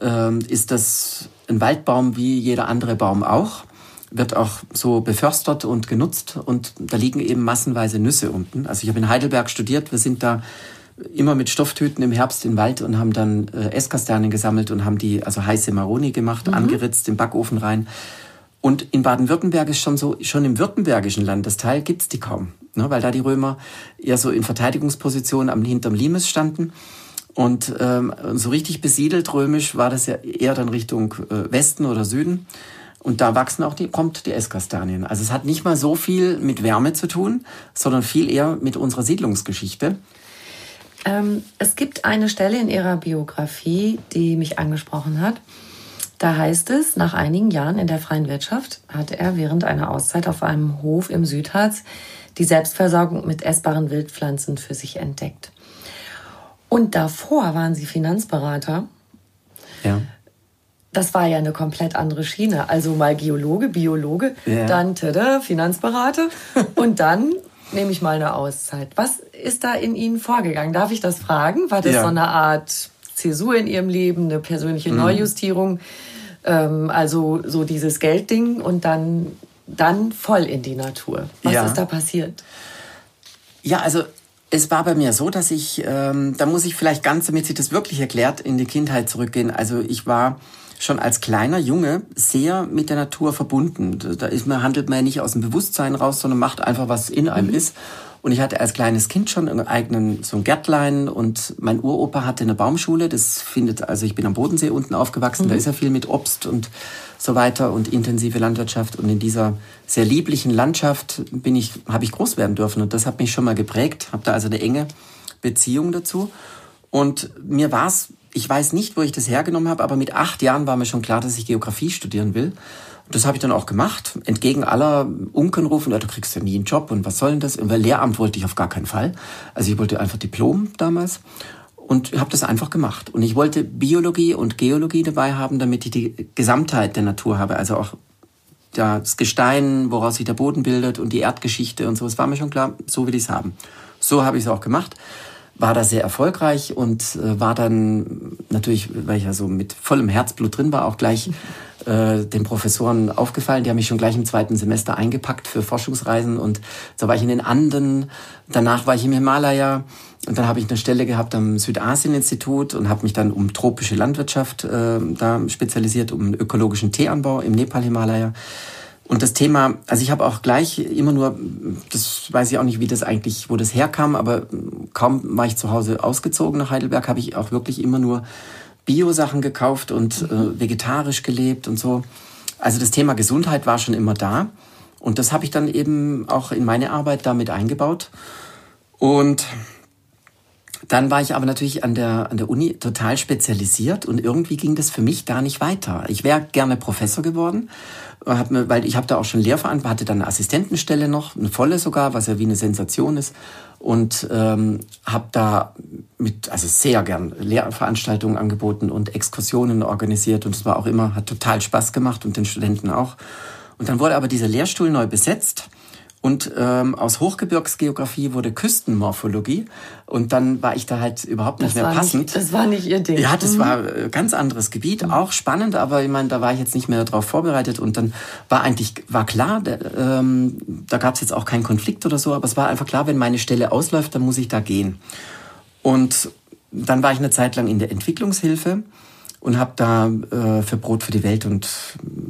Speaker 2: äh, ist das ein Waldbaum wie jeder andere Baum auch, wird auch so beförstert und genutzt und da liegen eben massenweise Nüsse unten. Also ich habe in Heidelberg studiert, wir sind da immer mit Stofftüten im Herbst in den Wald und haben dann äh, Esskastanien gesammelt und haben die, also heiße Maroni gemacht, mhm. angeritzt, im Backofen rein. Und in Baden-Württemberg ist schon so, schon im württembergischen Landesteil gibt's die kaum ne, weil da die Römer eher so in Verteidigungspositionen am, hinterm Limes standen. Und ähm, so richtig besiedelt römisch war das ja eher dann Richtung äh, Westen oder Süden. Und da wachsen auch die, kommt die Esskastanien. Also es hat nicht mal so viel mit Wärme zu tun, sondern viel eher mit unserer Siedlungsgeschichte.
Speaker 1: Ähm, es gibt eine Stelle in Ihrer Biografie, die mich angesprochen hat. Da heißt es, nach einigen Jahren in der freien Wirtschaft hatte er während einer Auszeit auf einem Hof im Südharz die Selbstversorgung mit essbaren Wildpflanzen für sich entdeckt. Und davor waren sie Finanzberater.
Speaker 2: Ja.
Speaker 1: Das war ja eine komplett andere Schiene. Also mal Geologe, Biologe, ja. dann tada, Finanzberater und dann nehme ich mal eine Auszeit. Was ist da in Ihnen vorgegangen? Darf ich das fragen? War das ja. so eine Art Zäsur in Ihrem Leben, eine persönliche mhm. Neujustierung? Ähm, also so dieses Geldding und dann dann voll in die Natur. Was ja. ist da passiert?
Speaker 2: Ja, also es war bei mir so, dass ich, ähm, da muss ich vielleicht ganz, damit sich das wirklich erklärt, in die Kindheit zurückgehen. Also ich war schon als kleiner Junge sehr mit der Natur verbunden. Da ist man, handelt man ja nicht aus dem Bewusstsein raus, sondern macht einfach, was in einem mhm. ist. Und ich hatte als kleines Kind schon einen eigenen so ein Gärtlein und mein Uropa hatte eine Baumschule. Das findet, also ich bin am Bodensee unten aufgewachsen, mhm. da ist ja viel mit Obst und so weiter und intensive Landwirtschaft. Und in dieser sehr lieblichen Landschaft bin ich, habe ich groß werden dürfen und das hat mich schon mal geprägt. Habe da also eine enge Beziehung dazu. Und mir war es, ich weiß nicht, wo ich das hergenommen habe, aber mit acht Jahren war mir schon klar, dass ich Geografie studieren will. Das habe ich dann auch gemacht, entgegen aller Unkenrufen, ja, du kriegst ja nie einen Job und was soll denn das? Und Lehramt wollte ich auf gar keinen Fall. Also ich wollte einfach Diplom damals und habe das einfach gemacht. Und ich wollte Biologie und Geologie dabei haben, damit ich die Gesamtheit der Natur habe, also auch das Gestein, woraus sich der Boden bildet und die Erdgeschichte und so. Es war mir schon klar, so will ich es haben. So habe ich es auch gemacht war da sehr erfolgreich und äh, war dann natürlich, weil ich ja so mit vollem Herzblut drin war, auch gleich äh, den Professoren aufgefallen. Die haben mich schon gleich im zweiten Semester eingepackt für Forschungsreisen und so war ich in den Anden. Danach war ich im Himalaya und dann habe ich eine Stelle gehabt am Südasien-Institut und habe mich dann um tropische Landwirtschaft äh, da spezialisiert, um ökologischen Teeanbau im Nepal-Himalaya. Und das Thema, also ich habe auch gleich immer nur, das weiß ich auch nicht, wie das eigentlich, wo das herkam, aber kaum war ich zu Hause ausgezogen nach Heidelberg, habe ich auch wirklich immer nur Bio-Sachen gekauft und äh, vegetarisch gelebt und so. Also das Thema Gesundheit war schon immer da. Und das habe ich dann eben auch in meine Arbeit damit eingebaut. Und dann war ich aber natürlich an der, an der Uni total spezialisiert und irgendwie ging das für mich da nicht weiter. Ich wäre gerne Professor geworden hab mir, weil ich habe da auch schon Lehrverantwortung, hatte dann eine Assistentenstelle noch, eine volle sogar, was ja wie eine Sensation ist. Und ähm, habe da mit, also sehr gern Lehrveranstaltungen angeboten und Exkursionen organisiert. Und es war auch immer, hat total Spaß gemacht und den Studenten auch. Und dann wurde aber dieser Lehrstuhl neu besetzt. Und ähm, aus Hochgebirgsgeografie wurde Küstenmorphologie. Und dann war ich da halt überhaupt nicht
Speaker 1: das
Speaker 2: mehr passend.
Speaker 1: Nicht, das war nicht ihr Ding.
Speaker 2: Ja, das mhm. war ein äh, ganz anderes Gebiet, mhm. auch spannend, aber ich meine, da war ich jetzt nicht mehr darauf vorbereitet. Und dann war eigentlich, war klar, der, ähm, da gab es jetzt auch keinen Konflikt oder so, aber es war einfach klar, wenn meine Stelle ausläuft, dann muss ich da gehen. Und dann war ich eine Zeit lang in der Entwicklungshilfe und habe da äh, für Brot für die Welt und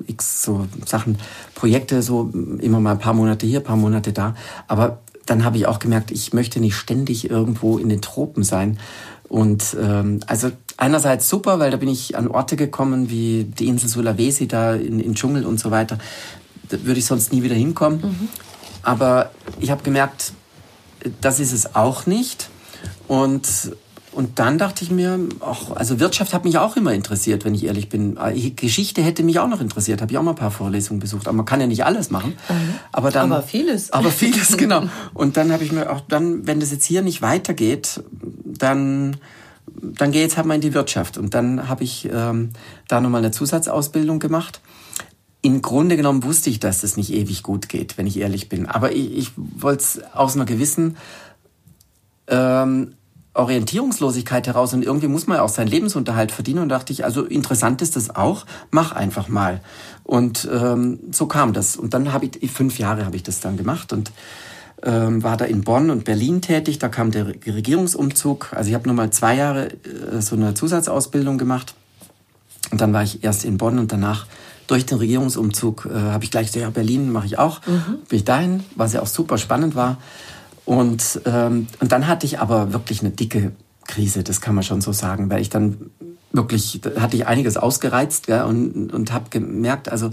Speaker 2: x so Sachen, Projekte so immer mal ein paar Monate hier, ein paar Monate da. Aber dann habe ich auch gemerkt, ich möchte nicht ständig irgendwo in den Tropen sein. Und ähm, also einerseits super, weil da bin ich an Orte gekommen wie die Insel Sulawesi da in, in Dschungel und so weiter. Da würde ich sonst nie wieder hinkommen. Mhm. Aber ich habe gemerkt, das ist es auch nicht. Und und dann dachte ich mir, ach, also Wirtschaft hat mich auch immer interessiert, wenn ich ehrlich bin. Äh, Geschichte hätte mich auch noch interessiert, habe ich auch mal ein paar Vorlesungen besucht. Aber man kann ja nicht alles machen. Mhm. Aber dann,
Speaker 1: aber vieles.
Speaker 2: Aber vieles, genau. Und dann habe ich mir auch dann, wenn das jetzt hier nicht weitergeht, dann dann gehe jetzt halt mal in die Wirtschaft. Und dann habe ich ähm, da nochmal eine Zusatzausbildung gemacht. Im Grunde genommen wusste ich, dass das nicht ewig gut geht, wenn ich ehrlich bin. Aber ich, ich wollte es aus einer gewissen ähm, Orientierungslosigkeit heraus und irgendwie muss man ja auch seinen Lebensunterhalt verdienen und dachte ich, also interessant ist das auch, mach einfach mal. Und ähm, so kam das. Und dann habe ich, fünf Jahre habe ich das dann gemacht und ähm, war da in Bonn und Berlin tätig. Da kam der Regierungsumzug. Also ich habe nochmal zwei Jahre äh, so eine Zusatzausbildung gemacht. Und dann war ich erst in Bonn und danach durch den Regierungsumzug äh, habe ich gleich gesagt, ja, Berlin mache ich auch. Mhm. Bin ich dahin, was ja auch super spannend war. Und, ähm, und dann hatte ich aber wirklich eine dicke Krise, das kann man schon so sagen, weil ich dann wirklich, da hatte ich einiges ausgereizt gell, und, und habe gemerkt, also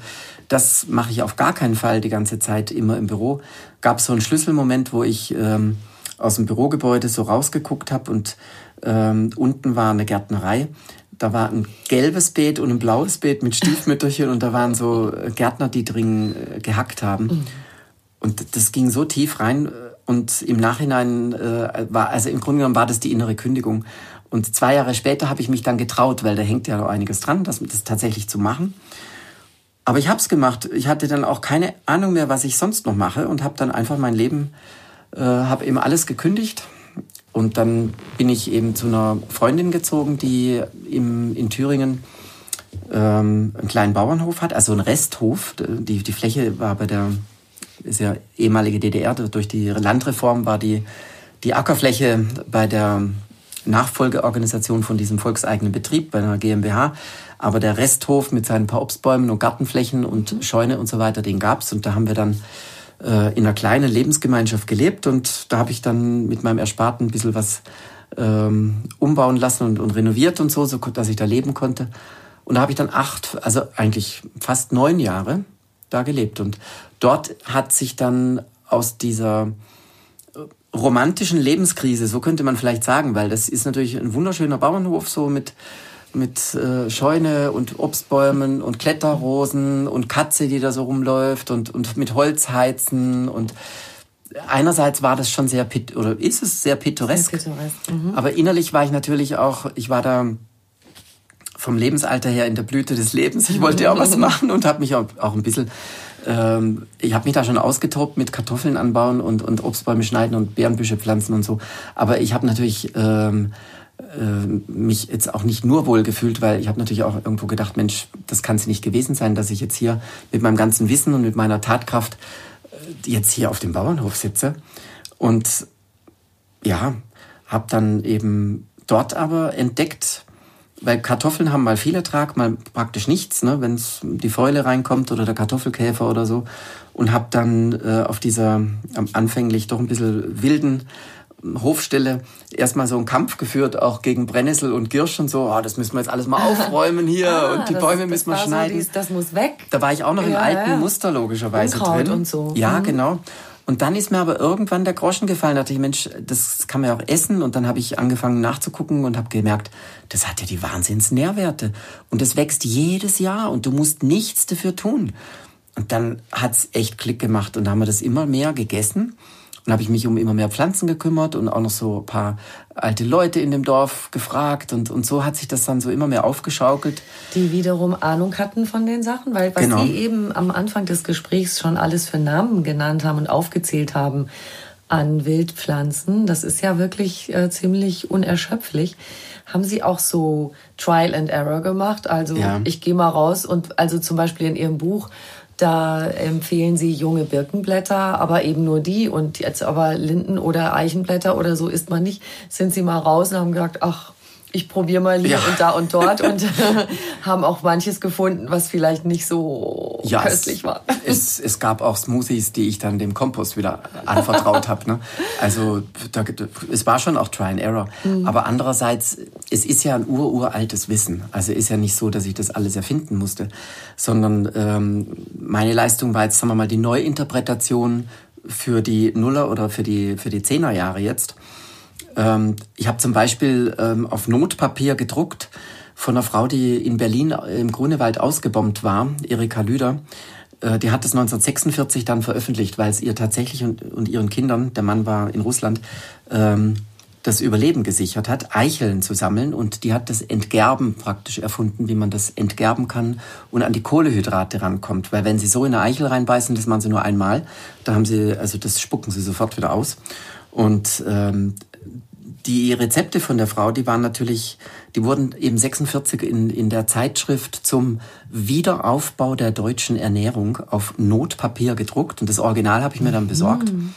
Speaker 2: das mache ich auf gar keinen Fall die ganze Zeit immer im Büro. Gab so einen Schlüsselmoment, wo ich ähm, aus dem Bürogebäude so rausgeguckt habe und ähm, unten war eine Gärtnerei. Da war ein gelbes Beet und ein blaues Beet mit Stiefmütterchen und da waren so Gärtner, die drin äh, gehackt haben. Mhm. Und das ging so tief rein, und im Nachhinein äh, war, also im Grunde genommen war das die innere Kündigung. Und zwei Jahre später habe ich mich dann getraut, weil da hängt ja noch einiges dran, das, das tatsächlich zu machen. Aber ich habe es gemacht. Ich hatte dann auch keine Ahnung mehr, was ich sonst noch mache und habe dann einfach mein Leben, äh, habe eben alles gekündigt. Und dann bin ich eben zu einer Freundin gezogen, die im, in Thüringen ähm, einen kleinen Bauernhof hat, also einen Resthof. Die, die Fläche war bei der ist ja ehemalige DDR, durch die Landreform war die, die Ackerfläche bei der Nachfolgeorganisation von diesem volkseigenen Betrieb bei einer GmbH. Aber der Resthof mit seinen paar Obstbäumen und Gartenflächen und Scheune und so weiter, den gab's. Und da haben wir dann äh, in einer kleinen Lebensgemeinschaft gelebt. Und da habe ich dann mit meinem Ersparten ein bisschen was ähm, umbauen lassen und, und renoviert und so, so dass ich da leben konnte. Und da habe ich dann acht, also eigentlich fast neun Jahre da gelebt. Und dort hat sich dann aus dieser äh, romantischen Lebenskrise, so könnte man vielleicht sagen, weil das ist natürlich ein wunderschöner Bauernhof, so mit, mit äh, Scheune und Obstbäumen und Kletterrosen und Katze, die da so rumläuft und, und mit Holzheizen und einerseits war das schon sehr oder ist es sehr pittoresk, sehr pittoresk. Mhm. aber innerlich war ich natürlich auch, ich war da vom Lebensalter her in der Blüte des Lebens. Ich wollte auch was machen und habe mich auch, auch ein bisschen ähm, ich habe mich da schon ausgetobt mit Kartoffeln anbauen und, und Obstbäume schneiden und Beerenbüsche pflanzen und so. Aber ich habe natürlich ähm, äh, mich jetzt auch nicht nur wohl gefühlt, weil ich habe natürlich auch irgendwo gedacht, Mensch, das kann es nicht gewesen sein, dass ich jetzt hier mit meinem ganzen Wissen und mit meiner Tatkraft äh, jetzt hier auf dem Bauernhof sitze. Und ja, habe dann eben dort aber entdeckt, weil Kartoffeln haben mal viel Ertrag, mal praktisch nichts, ne, wenn die Fäule reinkommt oder der Kartoffelkäfer oder so. Und habe dann äh, auf dieser anfänglich doch ein bisschen wilden ähm, Hofstelle erstmal so einen Kampf geführt, auch gegen Brennnessel und Girsch und so. Oh, das müssen wir jetzt alles mal aufräumen hier ah, und die das, Bäume müssen wir schneiden. So
Speaker 1: dies, das muss weg.
Speaker 2: Da war ich auch noch ja, im alten ja. Muster logischerweise
Speaker 1: Unkraut
Speaker 2: drin.
Speaker 1: und so.
Speaker 2: Ja, mhm. genau. Und dann ist mir aber irgendwann der Groschen gefallen. Da dachte ich, Mensch, das kann man ja auch essen. Und dann habe ich angefangen nachzugucken und habe gemerkt, das hat ja die Wahnsinns-Nährwerte. Und es wächst jedes Jahr und du musst nichts dafür tun. Und dann hat's echt Klick gemacht und dann haben wir das immer mehr gegessen. Und habe ich mich um immer mehr Pflanzen gekümmert und auch noch so ein paar alte Leute in dem Dorf gefragt. Und, und so hat sich das dann so immer mehr aufgeschaukelt.
Speaker 1: Die wiederum Ahnung hatten von den Sachen, weil was genau. die eben am Anfang des Gesprächs schon alles für Namen genannt haben und aufgezählt haben an Wildpflanzen, das ist ja wirklich äh, ziemlich unerschöpflich. Haben Sie auch so Trial and Error gemacht? Also ja. ich gehe mal raus und also zum Beispiel in Ihrem Buch da empfehlen sie junge Birkenblätter, aber eben nur die. Und jetzt aber Linden- oder Eichenblätter oder so isst man nicht. Sind sie mal raus und haben gesagt, ach, ich probiere mal hier ja. und da und dort und haben auch manches gefunden, was vielleicht nicht so ja, köstlich war.
Speaker 2: Es, es gab auch Smoothies, die ich dann dem Kompost wieder anvertraut habe. Ne? Also da, es war schon auch Try and Error. Mhm. Aber andererseits, es ist ja ein ururaltes Wissen. Also ist ja nicht so, dass ich das alles erfinden musste, sondern ähm, meine Leistung war jetzt, sagen wir mal, die Neuinterpretation für die Nuller oder für die, für die Zehnerjahre jetzt. Ähm, ich habe zum Beispiel ähm, auf Notpapier gedruckt von einer Frau, die in Berlin im Grunewald ausgebombt war, Erika Lüder. Äh, die hat das 1946 dann veröffentlicht, weil es ihr tatsächlich und, und ihren Kindern, der Mann war in Russland, ähm, das Überleben gesichert hat, Eicheln zu sammeln. Und die hat das Entgerben praktisch erfunden, wie man das entgerben kann und an die Kohlehydrate rankommt. Weil wenn sie so in eine Eichel reinbeißen, das machen sie nur einmal, da haben sie, also das spucken sie sofort wieder aus. Und ähm, die Rezepte von der Frau, die waren natürlich, die wurden eben 46 in, in der Zeitschrift zum Wiederaufbau der deutschen Ernährung auf Notpapier gedruckt. Und das Original habe ich mir dann besorgt. Mm.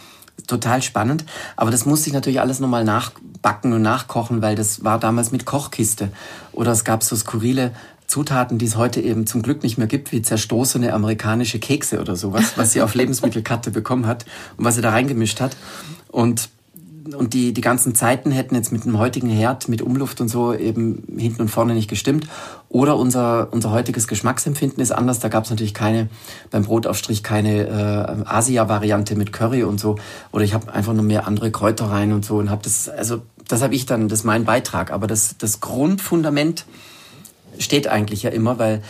Speaker 2: Total spannend. Aber das musste ich natürlich alles nochmal nachbacken und nachkochen, weil das war damals mit Kochkiste. Oder es gab so skurrile Zutaten, die es heute eben zum Glück nicht mehr gibt, wie zerstoßene amerikanische Kekse oder sowas, was sie auf Lebensmittelkarte bekommen hat und was sie da reingemischt hat. Und und die, die ganzen Zeiten hätten jetzt mit dem heutigen Herd, mit Umluft und so eben hinten und vorne nicht gestimmt. Oder unser, unser heutiges Geschmacksempfinden ist anders. Da gab es natürlich keine, beim Brotaufstrich keine äh, Asia-Variante mit Curry und so. Oder ich habe einfach nur mehr andere Kräuter rein und so und habe das, also das habe ich dann, das ist mein Beitrag. Aber das, das Grundfundament steht eigentlich ja immer, weil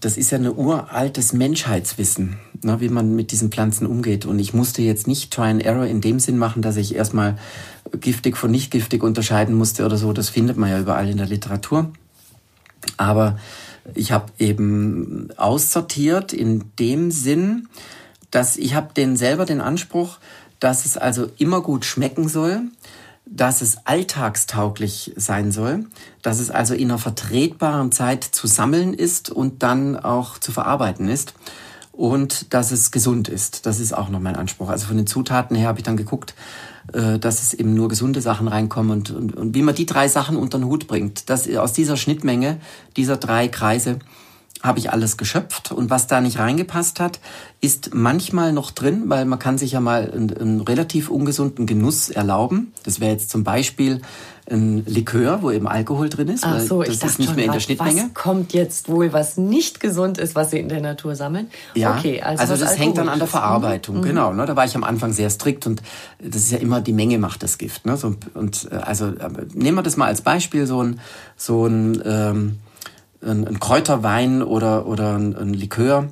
Speaker 2: das ist ja ein uraltes Menschheitswissen, ne, wie man mit diesen Pflanzen umgeht. Und ich musste jetzt nicht Try and Error in dem Sinn machen, dass ich erstmal giftig von nicht giftig unterscheiden musste oder so. Das findet man ja überall in der Literatur. Aber ich habe eben aussortiert in dem Sinn, dass ich habe den selber den Anspruch, dass es also immer gut schmecken soll, dass es alltagstauglich sein soll, dass es also in einer vertretbaren Zeit zu sammeln ist und dann auch zu verarbeiten ist und dass es gesund ist. Das ist auch noch mein Anspruch. Also von den Zutaten her habe ich dann geguckt, äh, dass es eben nur gesunde Sachen reinkommen und, und, und wie man die drei Sachen unter den Hut bringt. Das, aus dieser Schnittmenge, dieser drei Kreise, habe ich alles geschöpft und was da nicht reingepasst hat, ist manchmal noch drin, weil man kann sich ja mal einen, einen relativ ungesunden Genuss erlauben. Das wäre jetzt zum Beispiel ein Likör, wo eben Alkohol drin ist,
Speaker 1: Ach so,
Speaker 2: das
Speaker 1: ich dachte
Speaker 2: ist nicht
Speaker 1: schon
Speaker 2: mehr in der Schnittmenge.
Speaker 1: Was kommt jetzt wohl, was nicht gesund ist, was sie in der Natur sammeln?
Speaker 2: Ja,
Speaker 1: okay, also,
Speaker 2: also, das hängt dann an der
Speaker 1: Alkoholisches.
Speaker 2: Verarbeitung,
Speaker 1: Mhm.
Speaker 2: genau. Ne? Da war ich am Anfang sehr strikt und das ist ja immer die Menge macht das Gift. Ne? So, und äh, also äh, nehmen wir das mal als Beispiel so ein so ein, ähm, ein, ein Kräuterwein oder oder ein, ein Likör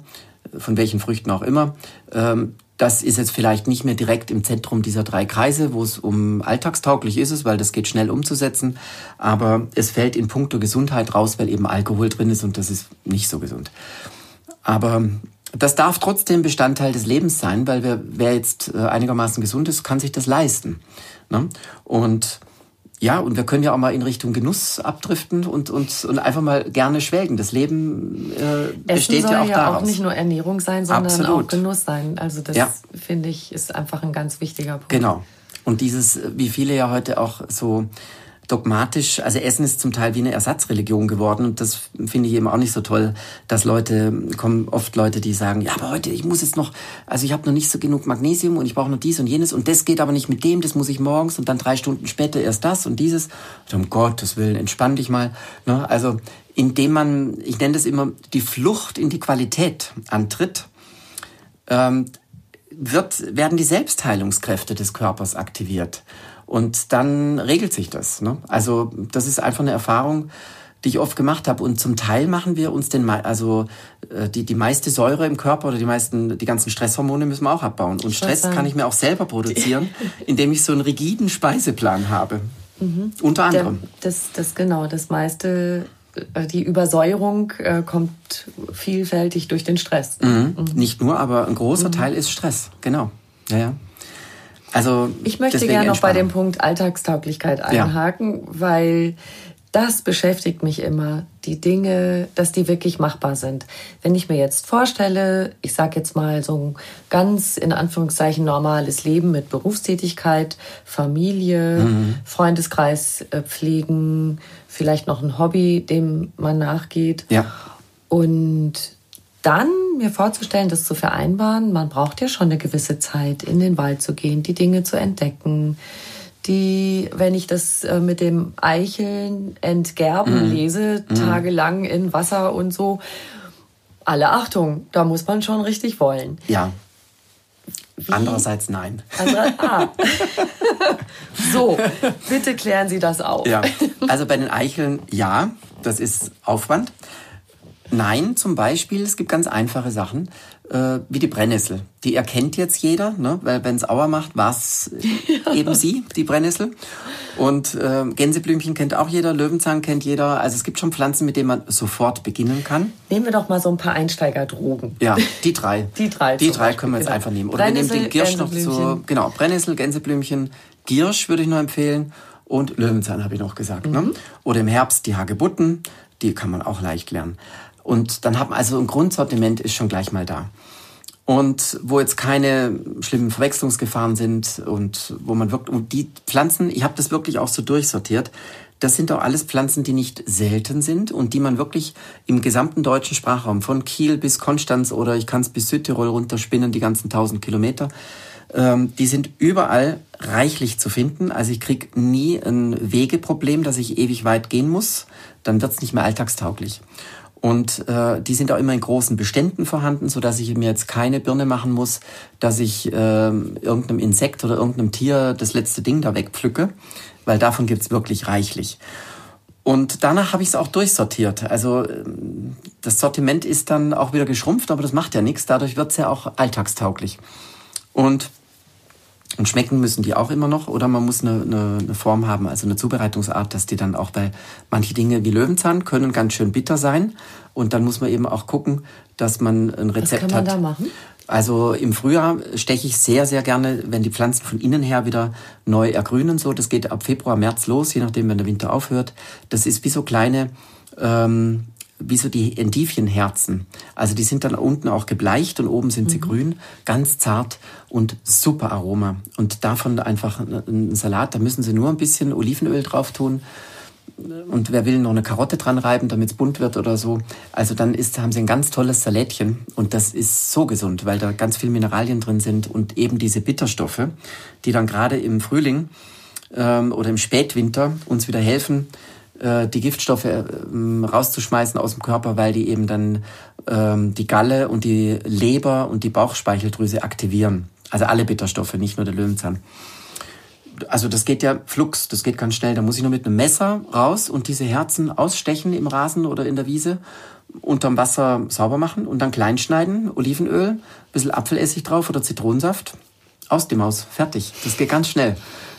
Speaker 2: von welchen Früchten auch immer. Ähm, das ist jetzt vielleicht nicht mehr direkt im Zentrum dieser drei Kreise, wo es um alltagstauglich ist weil das geht schnell umzusetzen. Aber es fällt in puncto Gesundheit raus, weil eben Alkohol drin ist und das ist nicht so gesund. Aber das darf trotzdem Bestandteil des Lebens sein, weil wer, wer jetzt äh, einigermaßen gesund ist, kann sich das leisten. Ne? Und ja, und wir können ja auch mal in Richtung Genuss abdriften und, und, und einfach mal gerne schwelgen. Das Leben äh,
Speaker 1: Essen
Speaker 2: besteht
Speaker 1: soll
Speaker 2: ja auch
Speaker 1: ja
Speaker 2: daraus.
Speaker 1: auch nicht nur Ernährung sein, sondern
Speaker 2: Absolut.
Speaker 1: auch Genuss sein. Also das
Speaker 2: Ja.
Speaker 1: finde ich ist einfach ein ganz wichtiger Punkt.
Speaker 2: Genau. Und dieses, wie viele ja heute auch so dogmatisch, also Essen ist zum Teil wie eine Ersatzreligion geworden und das finde ich eben auch nicht so toll, dass Leute, kommen oft Leute, die sagen, ja, aber heute, ich muss jetzt noch, also ich habe noch nicht so genug Magnesium und ich brauche noch dies und jenes und das geht aber nicht mit dem, das muss ich morgens und dann drei Stunden später erst das und dieses. Und um Gottes Willen, entspann dich mal. Ne? Also indem man, ich nenne das immer, die Flucht in die Qualität antritt, ähm, wird, werden die Selbstheilungskräfte des Körpers aktiviert. Und dann regelt sich das. Ne? Also das ist einfach eine Erfahrung, die ich oft gemacht habe. Und zum Teil machen wir uns den, also äh, die, die meiste Säure im Körper oder die meisten, die ganzen Stresshormone müssen wir auch abbauen. Und Stress kann ich mir auch selber produzieren, indem ich so einen rigiden Speiseplan habe. Unter
Speaker 1: Der,
Speaker 2: anderem.
Speaker 1: das, das genau, das meiste, äh, die Übersäuerung äh, kommt vielfältig durch den Stress.
Speaker 2: Mhm. Nicht nur, aber ein großer Teil ist Stress. Genau. Ja, ja. Also
Speaker 1: Ich möchte gerne noch bei dem. Punkt Alltagstauglichkeit
Speaker 2: Ja.
Speaker 1: einhaken, weil das beschäftigt mich immer, die Dinge, dass die wirklich machbar sind. Wenn ich mir jetzt vorstelle, ich sage jetzt mal so ein ganz in Anführungszeichen normales Leben mit Berufstätigkeit, Familie,
Speaker 2: Mhm.
Speaker 1: Freundeskreis äh, pflegen, vielleicht noch ein Hobby, dem man nachgeht.
Speaker 2: Ja.
Speaker 1: Und dann mir vorzustellen, das zu vereinbaren, man braucht ja schon eine gewisse Zeit, in den Wald zu gehen, die Dinge zu entdecken. Die, wenn ich das äh, mit dem Eicheln entgerben lese, tagelang in Wasser und so, alle Achtung, da muss man schon richtig wollen.
Speaker 2: Ja. Andererseits nein.
Speaker 1: Also, ah. so, bitte klären Sie das auf.
Speaker 2: Ja. Also bei den Eicheln ja, das ist Aufwand. Nein, zum Beispiel, es gibt ganz einfache Sachen, äh, wie die Brennnessel. Die erkennt jetzt jeder, ne? weil wenn es Auer macht, war es eben sie, die Brennnessel. Und äh, Gänseblümchen kennt auch jeder, Löwenzahn kennt jeder. Also es gibt schon Pflanzen, mit denen man sofort beginnen kann.
Speaker 1: Nehmen wir doch mal so ein paar Einsteigerdrogen.
Speaker 2: Ja, die drei.
Speaker 1: Die drei
Speaker 2: Die drei
Speaker 1: Beispiel,
Speaker 2: können wir jetzt
Speaker 1: genau.
Speaker 2: einfach nehmen. Oder wir nehmen den Girsch noch so.
Speaker 1: Gänseblümchen.
Speaker 2: Genau, Brennnessel, Gänseblümchen, Girsch würde ich noch empfehlen. Und Löwenzahn habe ich noch gesagt.
Speaker 1: Mhm.
Speaker 2: Ne? Oder im Herbst die Hagebutten, die kann man auch leicht lernen. Und dann haben also ein Grundsortiment ist schon gleich mal da. Und wo jetzt keine schlimmen Verwechslungsgefahren sind und wo man wirklich, und die Pflanzen, ich habe das wirklich auch so durchsortiert, das sind auch alles Pflanzen, die nicht selten sind und die man wirklich im gesamten deutschen Sprachraum, von Kiel bis Konstanz oder ich kann es bis Südtirol runterspinnen, die ganzen tausend Kilometer, ähm, die sind überall reichlich zu finden. Also ich krieg nie ein Wegeproblem, dass ich ewig weit gehen muss. Dann wird's nicht mehr alltagstauglich. Und äh, die sind auch immer in großen Beständen vorhanden, so dass ich mir jetzt keine Birne machen muss, dass ich äh, irgendeinem Insekt oder irgendeinem Tier das letzte Ding da wegpflücke, weil davon gibt's wirklich reichlich. Und danach habe ich es auch durchsortiert. Also ähm, das Sortiment ist dann auch wieder geschrumpft, aber das macht ja nichts. Dadurch wird's ja auch alltagstauglich. Und und schmecken müssen die auch immer noch oder man muss eine, eine, eine Form haben, also eine Zubereitungsart, dass die dann auch bei manche Dinge wie Löwenzahn können ganz schön bitter sein und dann muss man eben auch gucken, dass man ein Rezept
Speaker 1: kann man
Speaker 2: hat.
Speaker 1: da machen?
Speaker 2: Also im Frühjahr steche ich sehr, sehr gerne, wenn die Pflanzen von innen her wieder neu ergrünen. So, das geht ab Februar, März los, je nachdem, wenn der Winter aufhört. Das ist wie so kleine ähm, wie so die Endivienherzen. Also die sind dann unten auch gebleicht und oben sind sie mhm. grün, ganz zart und super Aroma. Und davon einfach ein Salat, da müssen Sie nur ein bisschen Olivenöl drauf tun. Und wer will noch eine Karotte dran reiben, damit es bunt wird oder so. Also dann ist, haben sie ein ganz tolles Salätchen und das ist so gesund, weil da ganz viel Mineralien drin sind und eben diese Bitterstoffe, die dann gerade im Frühling ähm, oder im Spätwinter uns wieder helfen, die Giftstoffe ähm, rauszuschmeißen aus dem Körper, weil die eben dann ähm, die Galle und die Leber und die Bauchspeicheldrüse aktivieren. Also alle Bitterstoffe, nicht nur der Löwenzahn. Also das geht ja flux, das geht ganz schnell. Da muss ich nur mit einem Messer raus und diese Herzen ausstechen im Rasen oder in der Wiese, unterm Wasser sauber machen und dann klein schneiden, Olivenöl, bisschen Apfelessig drauf oder Zitronensaft. Aus dem Haus, fertig. Das geht ganz schnell.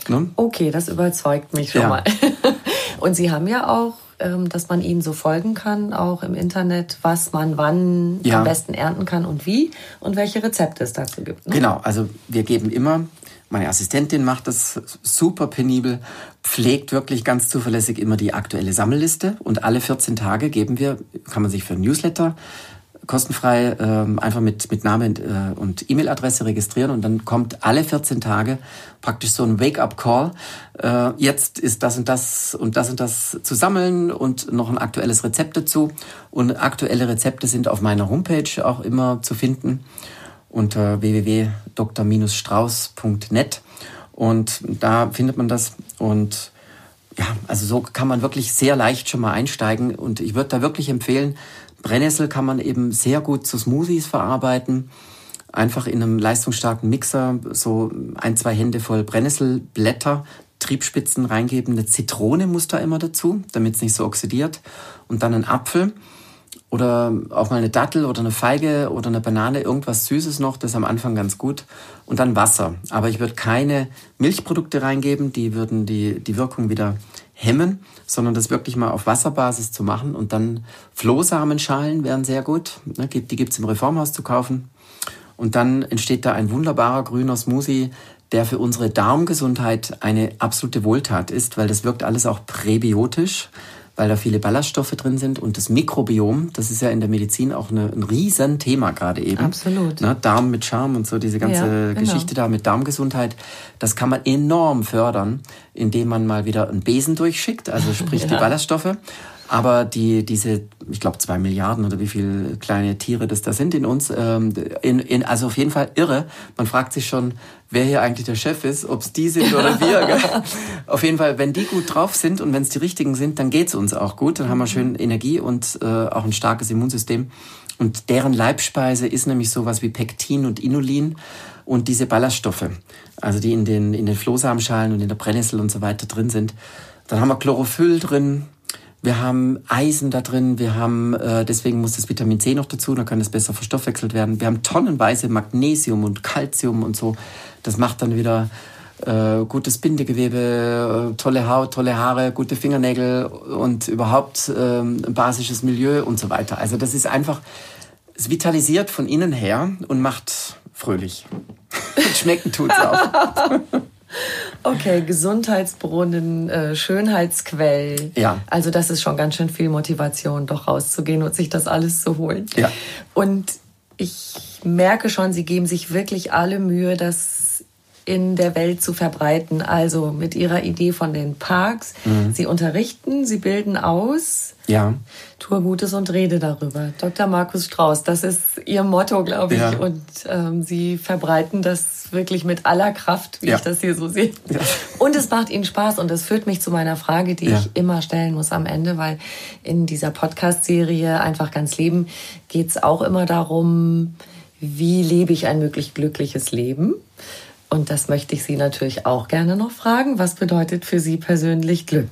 Speaker 1: Ne? Okay, das überzeugt mich schon ja. mal. Und Sie haben ja auch, ähm, dass man Ihnen so folgen kann, auch im Internet, was man wann ja. am besten ernten kann und wie und welche Rezepte es dazu gibt.
Speaker 2: Ne? Genau, also wir geben immer meine Assistentin macht das super penibel, pflegt wirklich ganz zuverlässig immer die aktuelle Sammelliste und alle 14 Tage geben wir, kann man sich für ein Newsletter kostenfrei ähm, einfach mit, mit Name äh, und E-Mail-Adresse registrieren und dann kommt alle 14 Tage praktisch so ein Wake-up-Call. Äh, jetzt ist das und das und das und das zu sammeln und noch ein aktuelles Rezept dazu. Und aktuelle Rezepte sind auf meiner Homepage auch immer zu finden unter www.dr-strauß.net und da findet man das und ja, also so kann man wirklich sehr leicht schon mal einsteigen und ich würde da wirklich empfehlen, Brennnessel kann man eben sehr gut zu Smoothies verarbeiten. Einfach in einem leistungsstarken Mixer so ein, zwei Hände voll Brennnesselblätter, Triebspitzen reingeben. Eine Zitrone muss da immer dazu, damit es nicht so oxidiert. Und dann ein Apfel oder auch mal eine Dattel oder eine Feige oder eine Banane, irgendwas Süßes noch, das ist am Anfang ganz gut. Und dann Wasser. Aber ich würde keine Milchprodukte reingeben, die würden die, die Wirkung wieder hemmen, sondern das wirklich mal auf Wasserbasis zu machen. Und dann Flohsamenschalen wären sehr gut. Ne, die gibt's im Reformhaus zu kaufen. Und dann entsteht da ein wunderbarer grüner Smoothie, der für unsere Darmgesundheit eine absolute Wohltat ist, weil das wirkt alles auch präbiotisch weil da viele Ballaststoffe drin sind. Und das Mikrobiom, das ist ja in der Medizin auch eine, ein Riesenthema gerade eben.
Speaker 1: Absolut.
Speaker 2: Ne? Darm mit Charme und so diese ganze ja, genau. Geschichte da mit Darmgesundheit, das kann man enorm fördern, indem man mal wieder einen Besen durchschickt, also sprich ja. die Ballaststoffe. Aber die, diese, ich glaube, zwei Milliarden oder wie viele kleine Tiere das da sind in uns, ähm, in, in, also auf jeden Fall irre. Man fragt sich schon, wer hier eigentlich der Chef ist, ob es die sind oder wir. Gell? Auf jeden Fall, wenn die gut drauf sind und wenn es die richtigen sind, dann geht's uns auch gut. Dann haben wir schön Energie und äh, auch ein starkes Immunsystem. Und deren Leibspeise ist nämlich sowas wie Pektin und Inulin und diese Ballaststoffe, also die in den, in den Flohsamenschalen und in der Brennnessel und so weiter drin sind. Dann haben wir Chlorophyll drin, wir haben Eisen da drin, wir haben, äh, deswegen muss das Vitamin C noch dazu, dann kann es besser verstoffwechselt werden. Wir haben tonnenweise Magnesium und Calcium und so. Das macht dann wieder äh, gutes Bindegewebe, äh, tolle Haut, tolle Haare, gute Fingernägel und überhaupt äh, ein basisches Milieu und so weiter. Also das ist einfach, es vitalisiert von innen her und macht fröhlich. Schmecken tut's auch.
Speaker 1: Okay, Gesundheitsbrunnen, äh, Schönheitsquell.
Speaker 2: Ja.
Speaker 1: Also das ist schon ganz schön viel Motivation, doch rauszugehen und sich das alles zu holen.
Speaker 2: Ja.
Speaker 1: Und ich merke schon, Sie geben sich wirklich alle Mühe, das in der Welt zu verbreiten. Also mit Ihrer Idee von den Parks. Mhm. Sie unterrichten, Sie bilden aus.
Speaker 2: Ja.
Speaker 1: Tue Gutes und rede darüber. Dr. Markus Strauß, das ist Ihr Motto, glaube ich. Ja. Und ähm, Sie verbreiten das wirklich mit aller Kraft, wie ja. ich das hier so sehe. Ja. Und es macht Ihnen Spaß. Und das führt mich zu meiner Frage, die ich immer stellen muss am Ende, weil in dieser Podcast-Serie Einfach ganz Leben geht es auch immer darum, wie lebe ich ein möglich glückliches Leben? Und das möchte ich Sie natürlich auch gerne noch fragen. Was bedeutet für Sie persönlich Glück?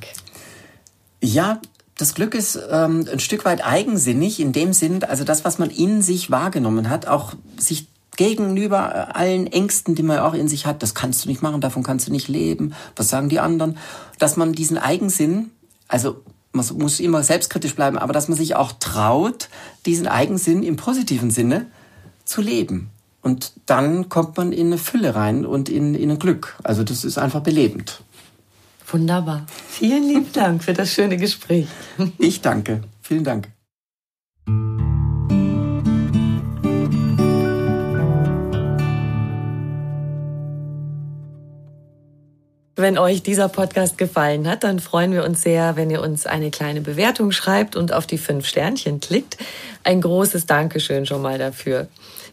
Speaker 2: Ja, das Glück ist ähm, ein Stück weit eigensinnig in dem Sinn, also das, was man in sich wahrgenommen hat, auch sich gegenüber allen Ängsten, die man auch in sich hat, das kannst du nicht machen, davon kannst du nicht leben, was sagen die anderen, dass man diesen Eigensinn, also man muss immer selbstkritisch bleiben, aber dass man sich auch traut, diesen Eigensinn im positiven Sinne zu leben. Und dann kommt man in eine Fülle rein und in, in ein Glück. Also das ist einfach belebend.
Speaker 1: Wunderbar. Vielen lieben Dank für das schöne Gespräch.
Speaker 2: Ich danke. Vielen Dank.
Speaker 1: Wenn euch dieser Podcast gefallen hat, dann freuen wir uns sehr, wenn ihr uns eine kleine Bewertung schreibt und auf die fünf Sternchen klickt. Ein großes Dankeschön schon mal dafür.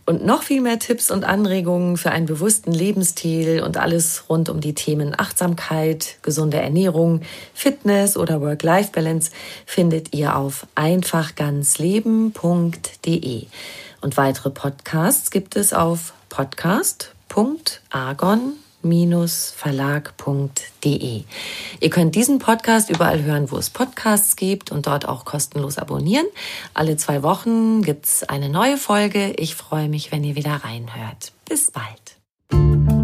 Speaker 1: Und noch viel mehr Tipps und Anregungen für einen bewussten Lebensstil und alles rund um die Themen Achtsamkeit, gesunde Ernährung, Fitness oder Work-Life-Balance findet ihr auf einfachganzleben.de. Und weitere Podcasts gibt es auf podcast.argon.de verlag.de. Ihr könnt diesen Podcast überall hören, wo es Podcasts gibt und dort auch kostenlos abonnieren. Alle zwei Wochen gibt's eine neue Folge. Ich freue mich, wenn ihr wieder reinhört. Bis bald.